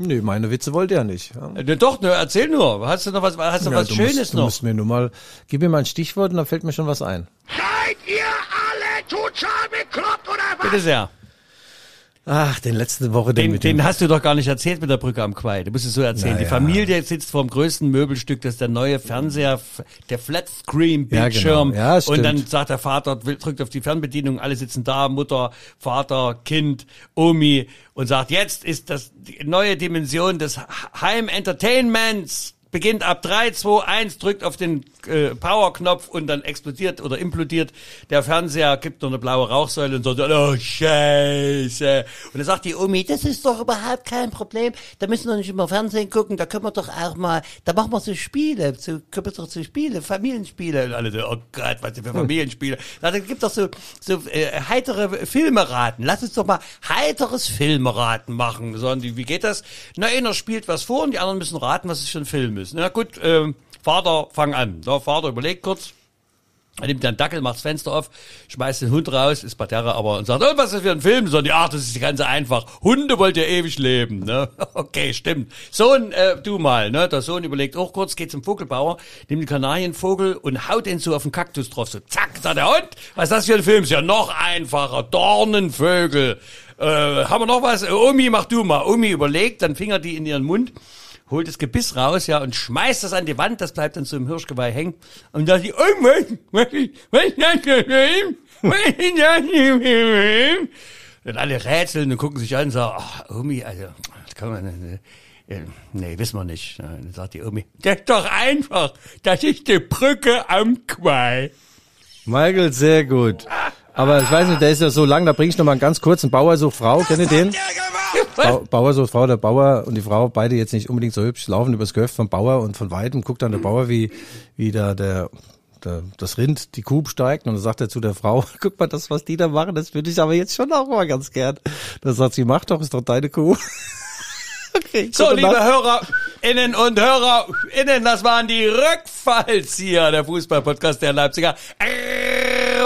Speaker 2: Nee, meine Witze wollt ihr ja nicht. Ja.
Speaker 1: Äh, doch, ne, erzähl nur. Hast du noch was, hast du
Speaker 2: Ja,
Speaker 1: was
Speaker 2: du
Speaker 1: Schönes
Speaker 2: musst, Du
Speaker 1: noch?
Speaker 2: musst mir nur mal, gib mir mal ein Stichwort und dann fällt mir schon was ein.
Speaker 6: Seid ihr alle total bekloppt oder was?
Speaker 1: Bitte sehr.
Speaker 2: Ach, den letzte Woche, den,
Speaker 1: Den, den hast du doch gar nicht erzählt mit der Brücke am Quai. Du musst es so erzählen. Die
Speaker 2: Naja.
Speaker 1: Familie sitzt vor dem größten Möbelstück, das ist der neue Fernseher, der Flatscreen-Bildschirm.
Speaker 2: Ja, genau. Ja, stimmt.
Speaker 1: und dann sagt der Vater, drückt auf die Fernbedienung, alle sitzen da, Mutter, Vater, Kind, Omi und sagt, jetzt ist das die neue Dimension des Heim-Entertainments. Beginnt ab 3, 2, 1, drückt auf den äh, Power-Knopf und dann explodiert oder implodiert der Fernseher, gibt nur eine blaue Rauchsäule und sagt, oh Scheiße. Und dann sagt die Omi, das ist doch überhaupt kein Problem, da müssen wir nicht immer Fernsehen gucken, da können wir doch auch mal, da machen wir so Spiele, so, können wir doch so Spiele, Familienspiele. Und alle so, oh Gott, was sind für Familienspiele. Da gibt doch so, so äh, heitere Filme raten. Lass uns doch mal heiteres Filme raten machen. Sondern die, wie geht das? Na, einer spielt was vor und die anderen müssen raten, was es für ein Film ist. Na gut, ähm, Vater, fang an. So, Vater überlegt kurz. Er nimmt den Dackel, macht das Fenster auf, schmeißt den Hund raus, ist Parterre aber und sagt, oh, was ist das für ein Film? So, ja, das ist ganz einfach. Hunde wollt ihr ewig leben, ne? <laughs> Okay, stimmt. Sohn, äh, du mal, ne? Der Sohn überlegt auch kurz, geht zum Vogelbauer, nimmt den Kanarienvogel und haut den so auf den Kaktus drauf. So, zack, sagt der Hund, was ist das für ein Film? Ist ja noch einfacher. Dornenvögel. Äh, haben wir noch was? Äh, Omi, mach du mal. Omi überlegt, dann Finger die in ihren Mund holt das Gebiss raus, ja, und schmeißt das an die Wand, das bleibt dann so im Hirschgeweih hängen. Und da die, oh, was, was, was ist das? Und alle rätseln und gucken sich an und sagen, ach, Omi, also, das kann man, äh, äh, nee, wissen wir nicht. Dann sagt die Omi, das ist doch einfach, das ist die Brücke am Quai.
Speaker 2: Michael, sehr gut. Aber ich weiß nicht, der ist ja so lang, da bringe ich noch mal einen ganz kurzen Bauer sucht Frau. Kennt ihr den? Bau, Bauer sucht Frau, der Bauer und die Frau, beide jetzt nicht unbedingt so hübsch, laufen übers Gehöft vom Bauer und von weitem guckt dann der Bauer, wie, wie da der, der, das Rind, die Kuh steigt und dann sagt er zu der Frau, <laughs> guck mal, das, was die da machen, das würde ich aber jetzt schon auch mal ganz gern. Dann sagt sie, mach doch, ist doch deine Kuh. <laughs> okay,
Speaker 1: So, liebe
Speaker 2: Nacht.
Speaker 1: HörerInnen und HörerInnen, das waren die Rückfallzieher, der Fußballpodcast der Leipziger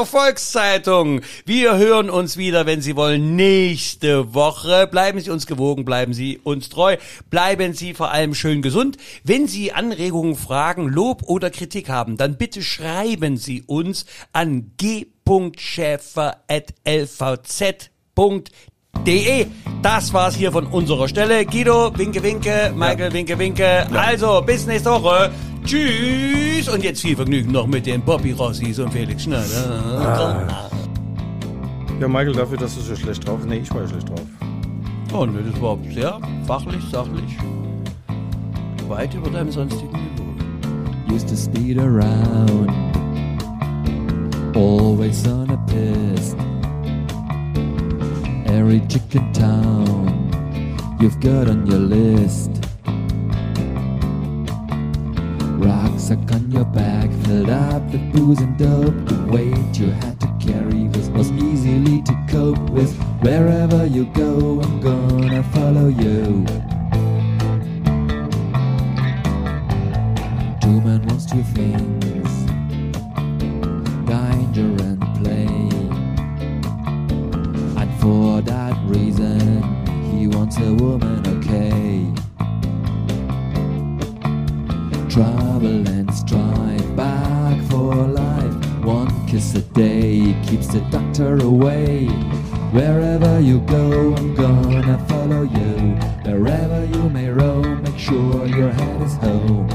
Speaker 1: Volkszeitung. Wir hören uns wieder, wenn Sie wollen, nächste Woche. Bleiben Sie uns gewogen, bleiben Sie uns treu, bleiben Sie vor allem schön gesund. Wenn Sie Anregungen, Fragen, Lob oder Kritik haben, dann bitte schreiben Sie uns an g.schäfer.lvz.de. Das war's hier von unserer Stelle. Guido, winke, winke, Michael, winke, winke. Also, bis nächste Woche. Tschüss. Und jetzt viel Vergnügen noch mit den Bobby Rossis und Felix Schneider.
Speaker 2: Ja, Michael, dafür, dass du so schlecht drauf bist. Nee, ich war ja schlecht drauf.
Speaker 1: Oh, ne, das war sehr fachlich, sachlich. Weit über deinem sonstigen Niveau.
Speaker 7: used to speed around, always on a piss. Every chicken town you've got on your list. Rucksack on your back, filled up with booze and dope. The weight you had to carry was, was easily to cope with. Wherever you go, I'm gonna follow you. Two men wants two things danger and play. For that reason, he wants a woman, okay. Trouble and strife, back for life. One kiss a day keeps the doctor away. Wherever you go, I'm gonna follow you. Wherever you may roam, make sure your head is home.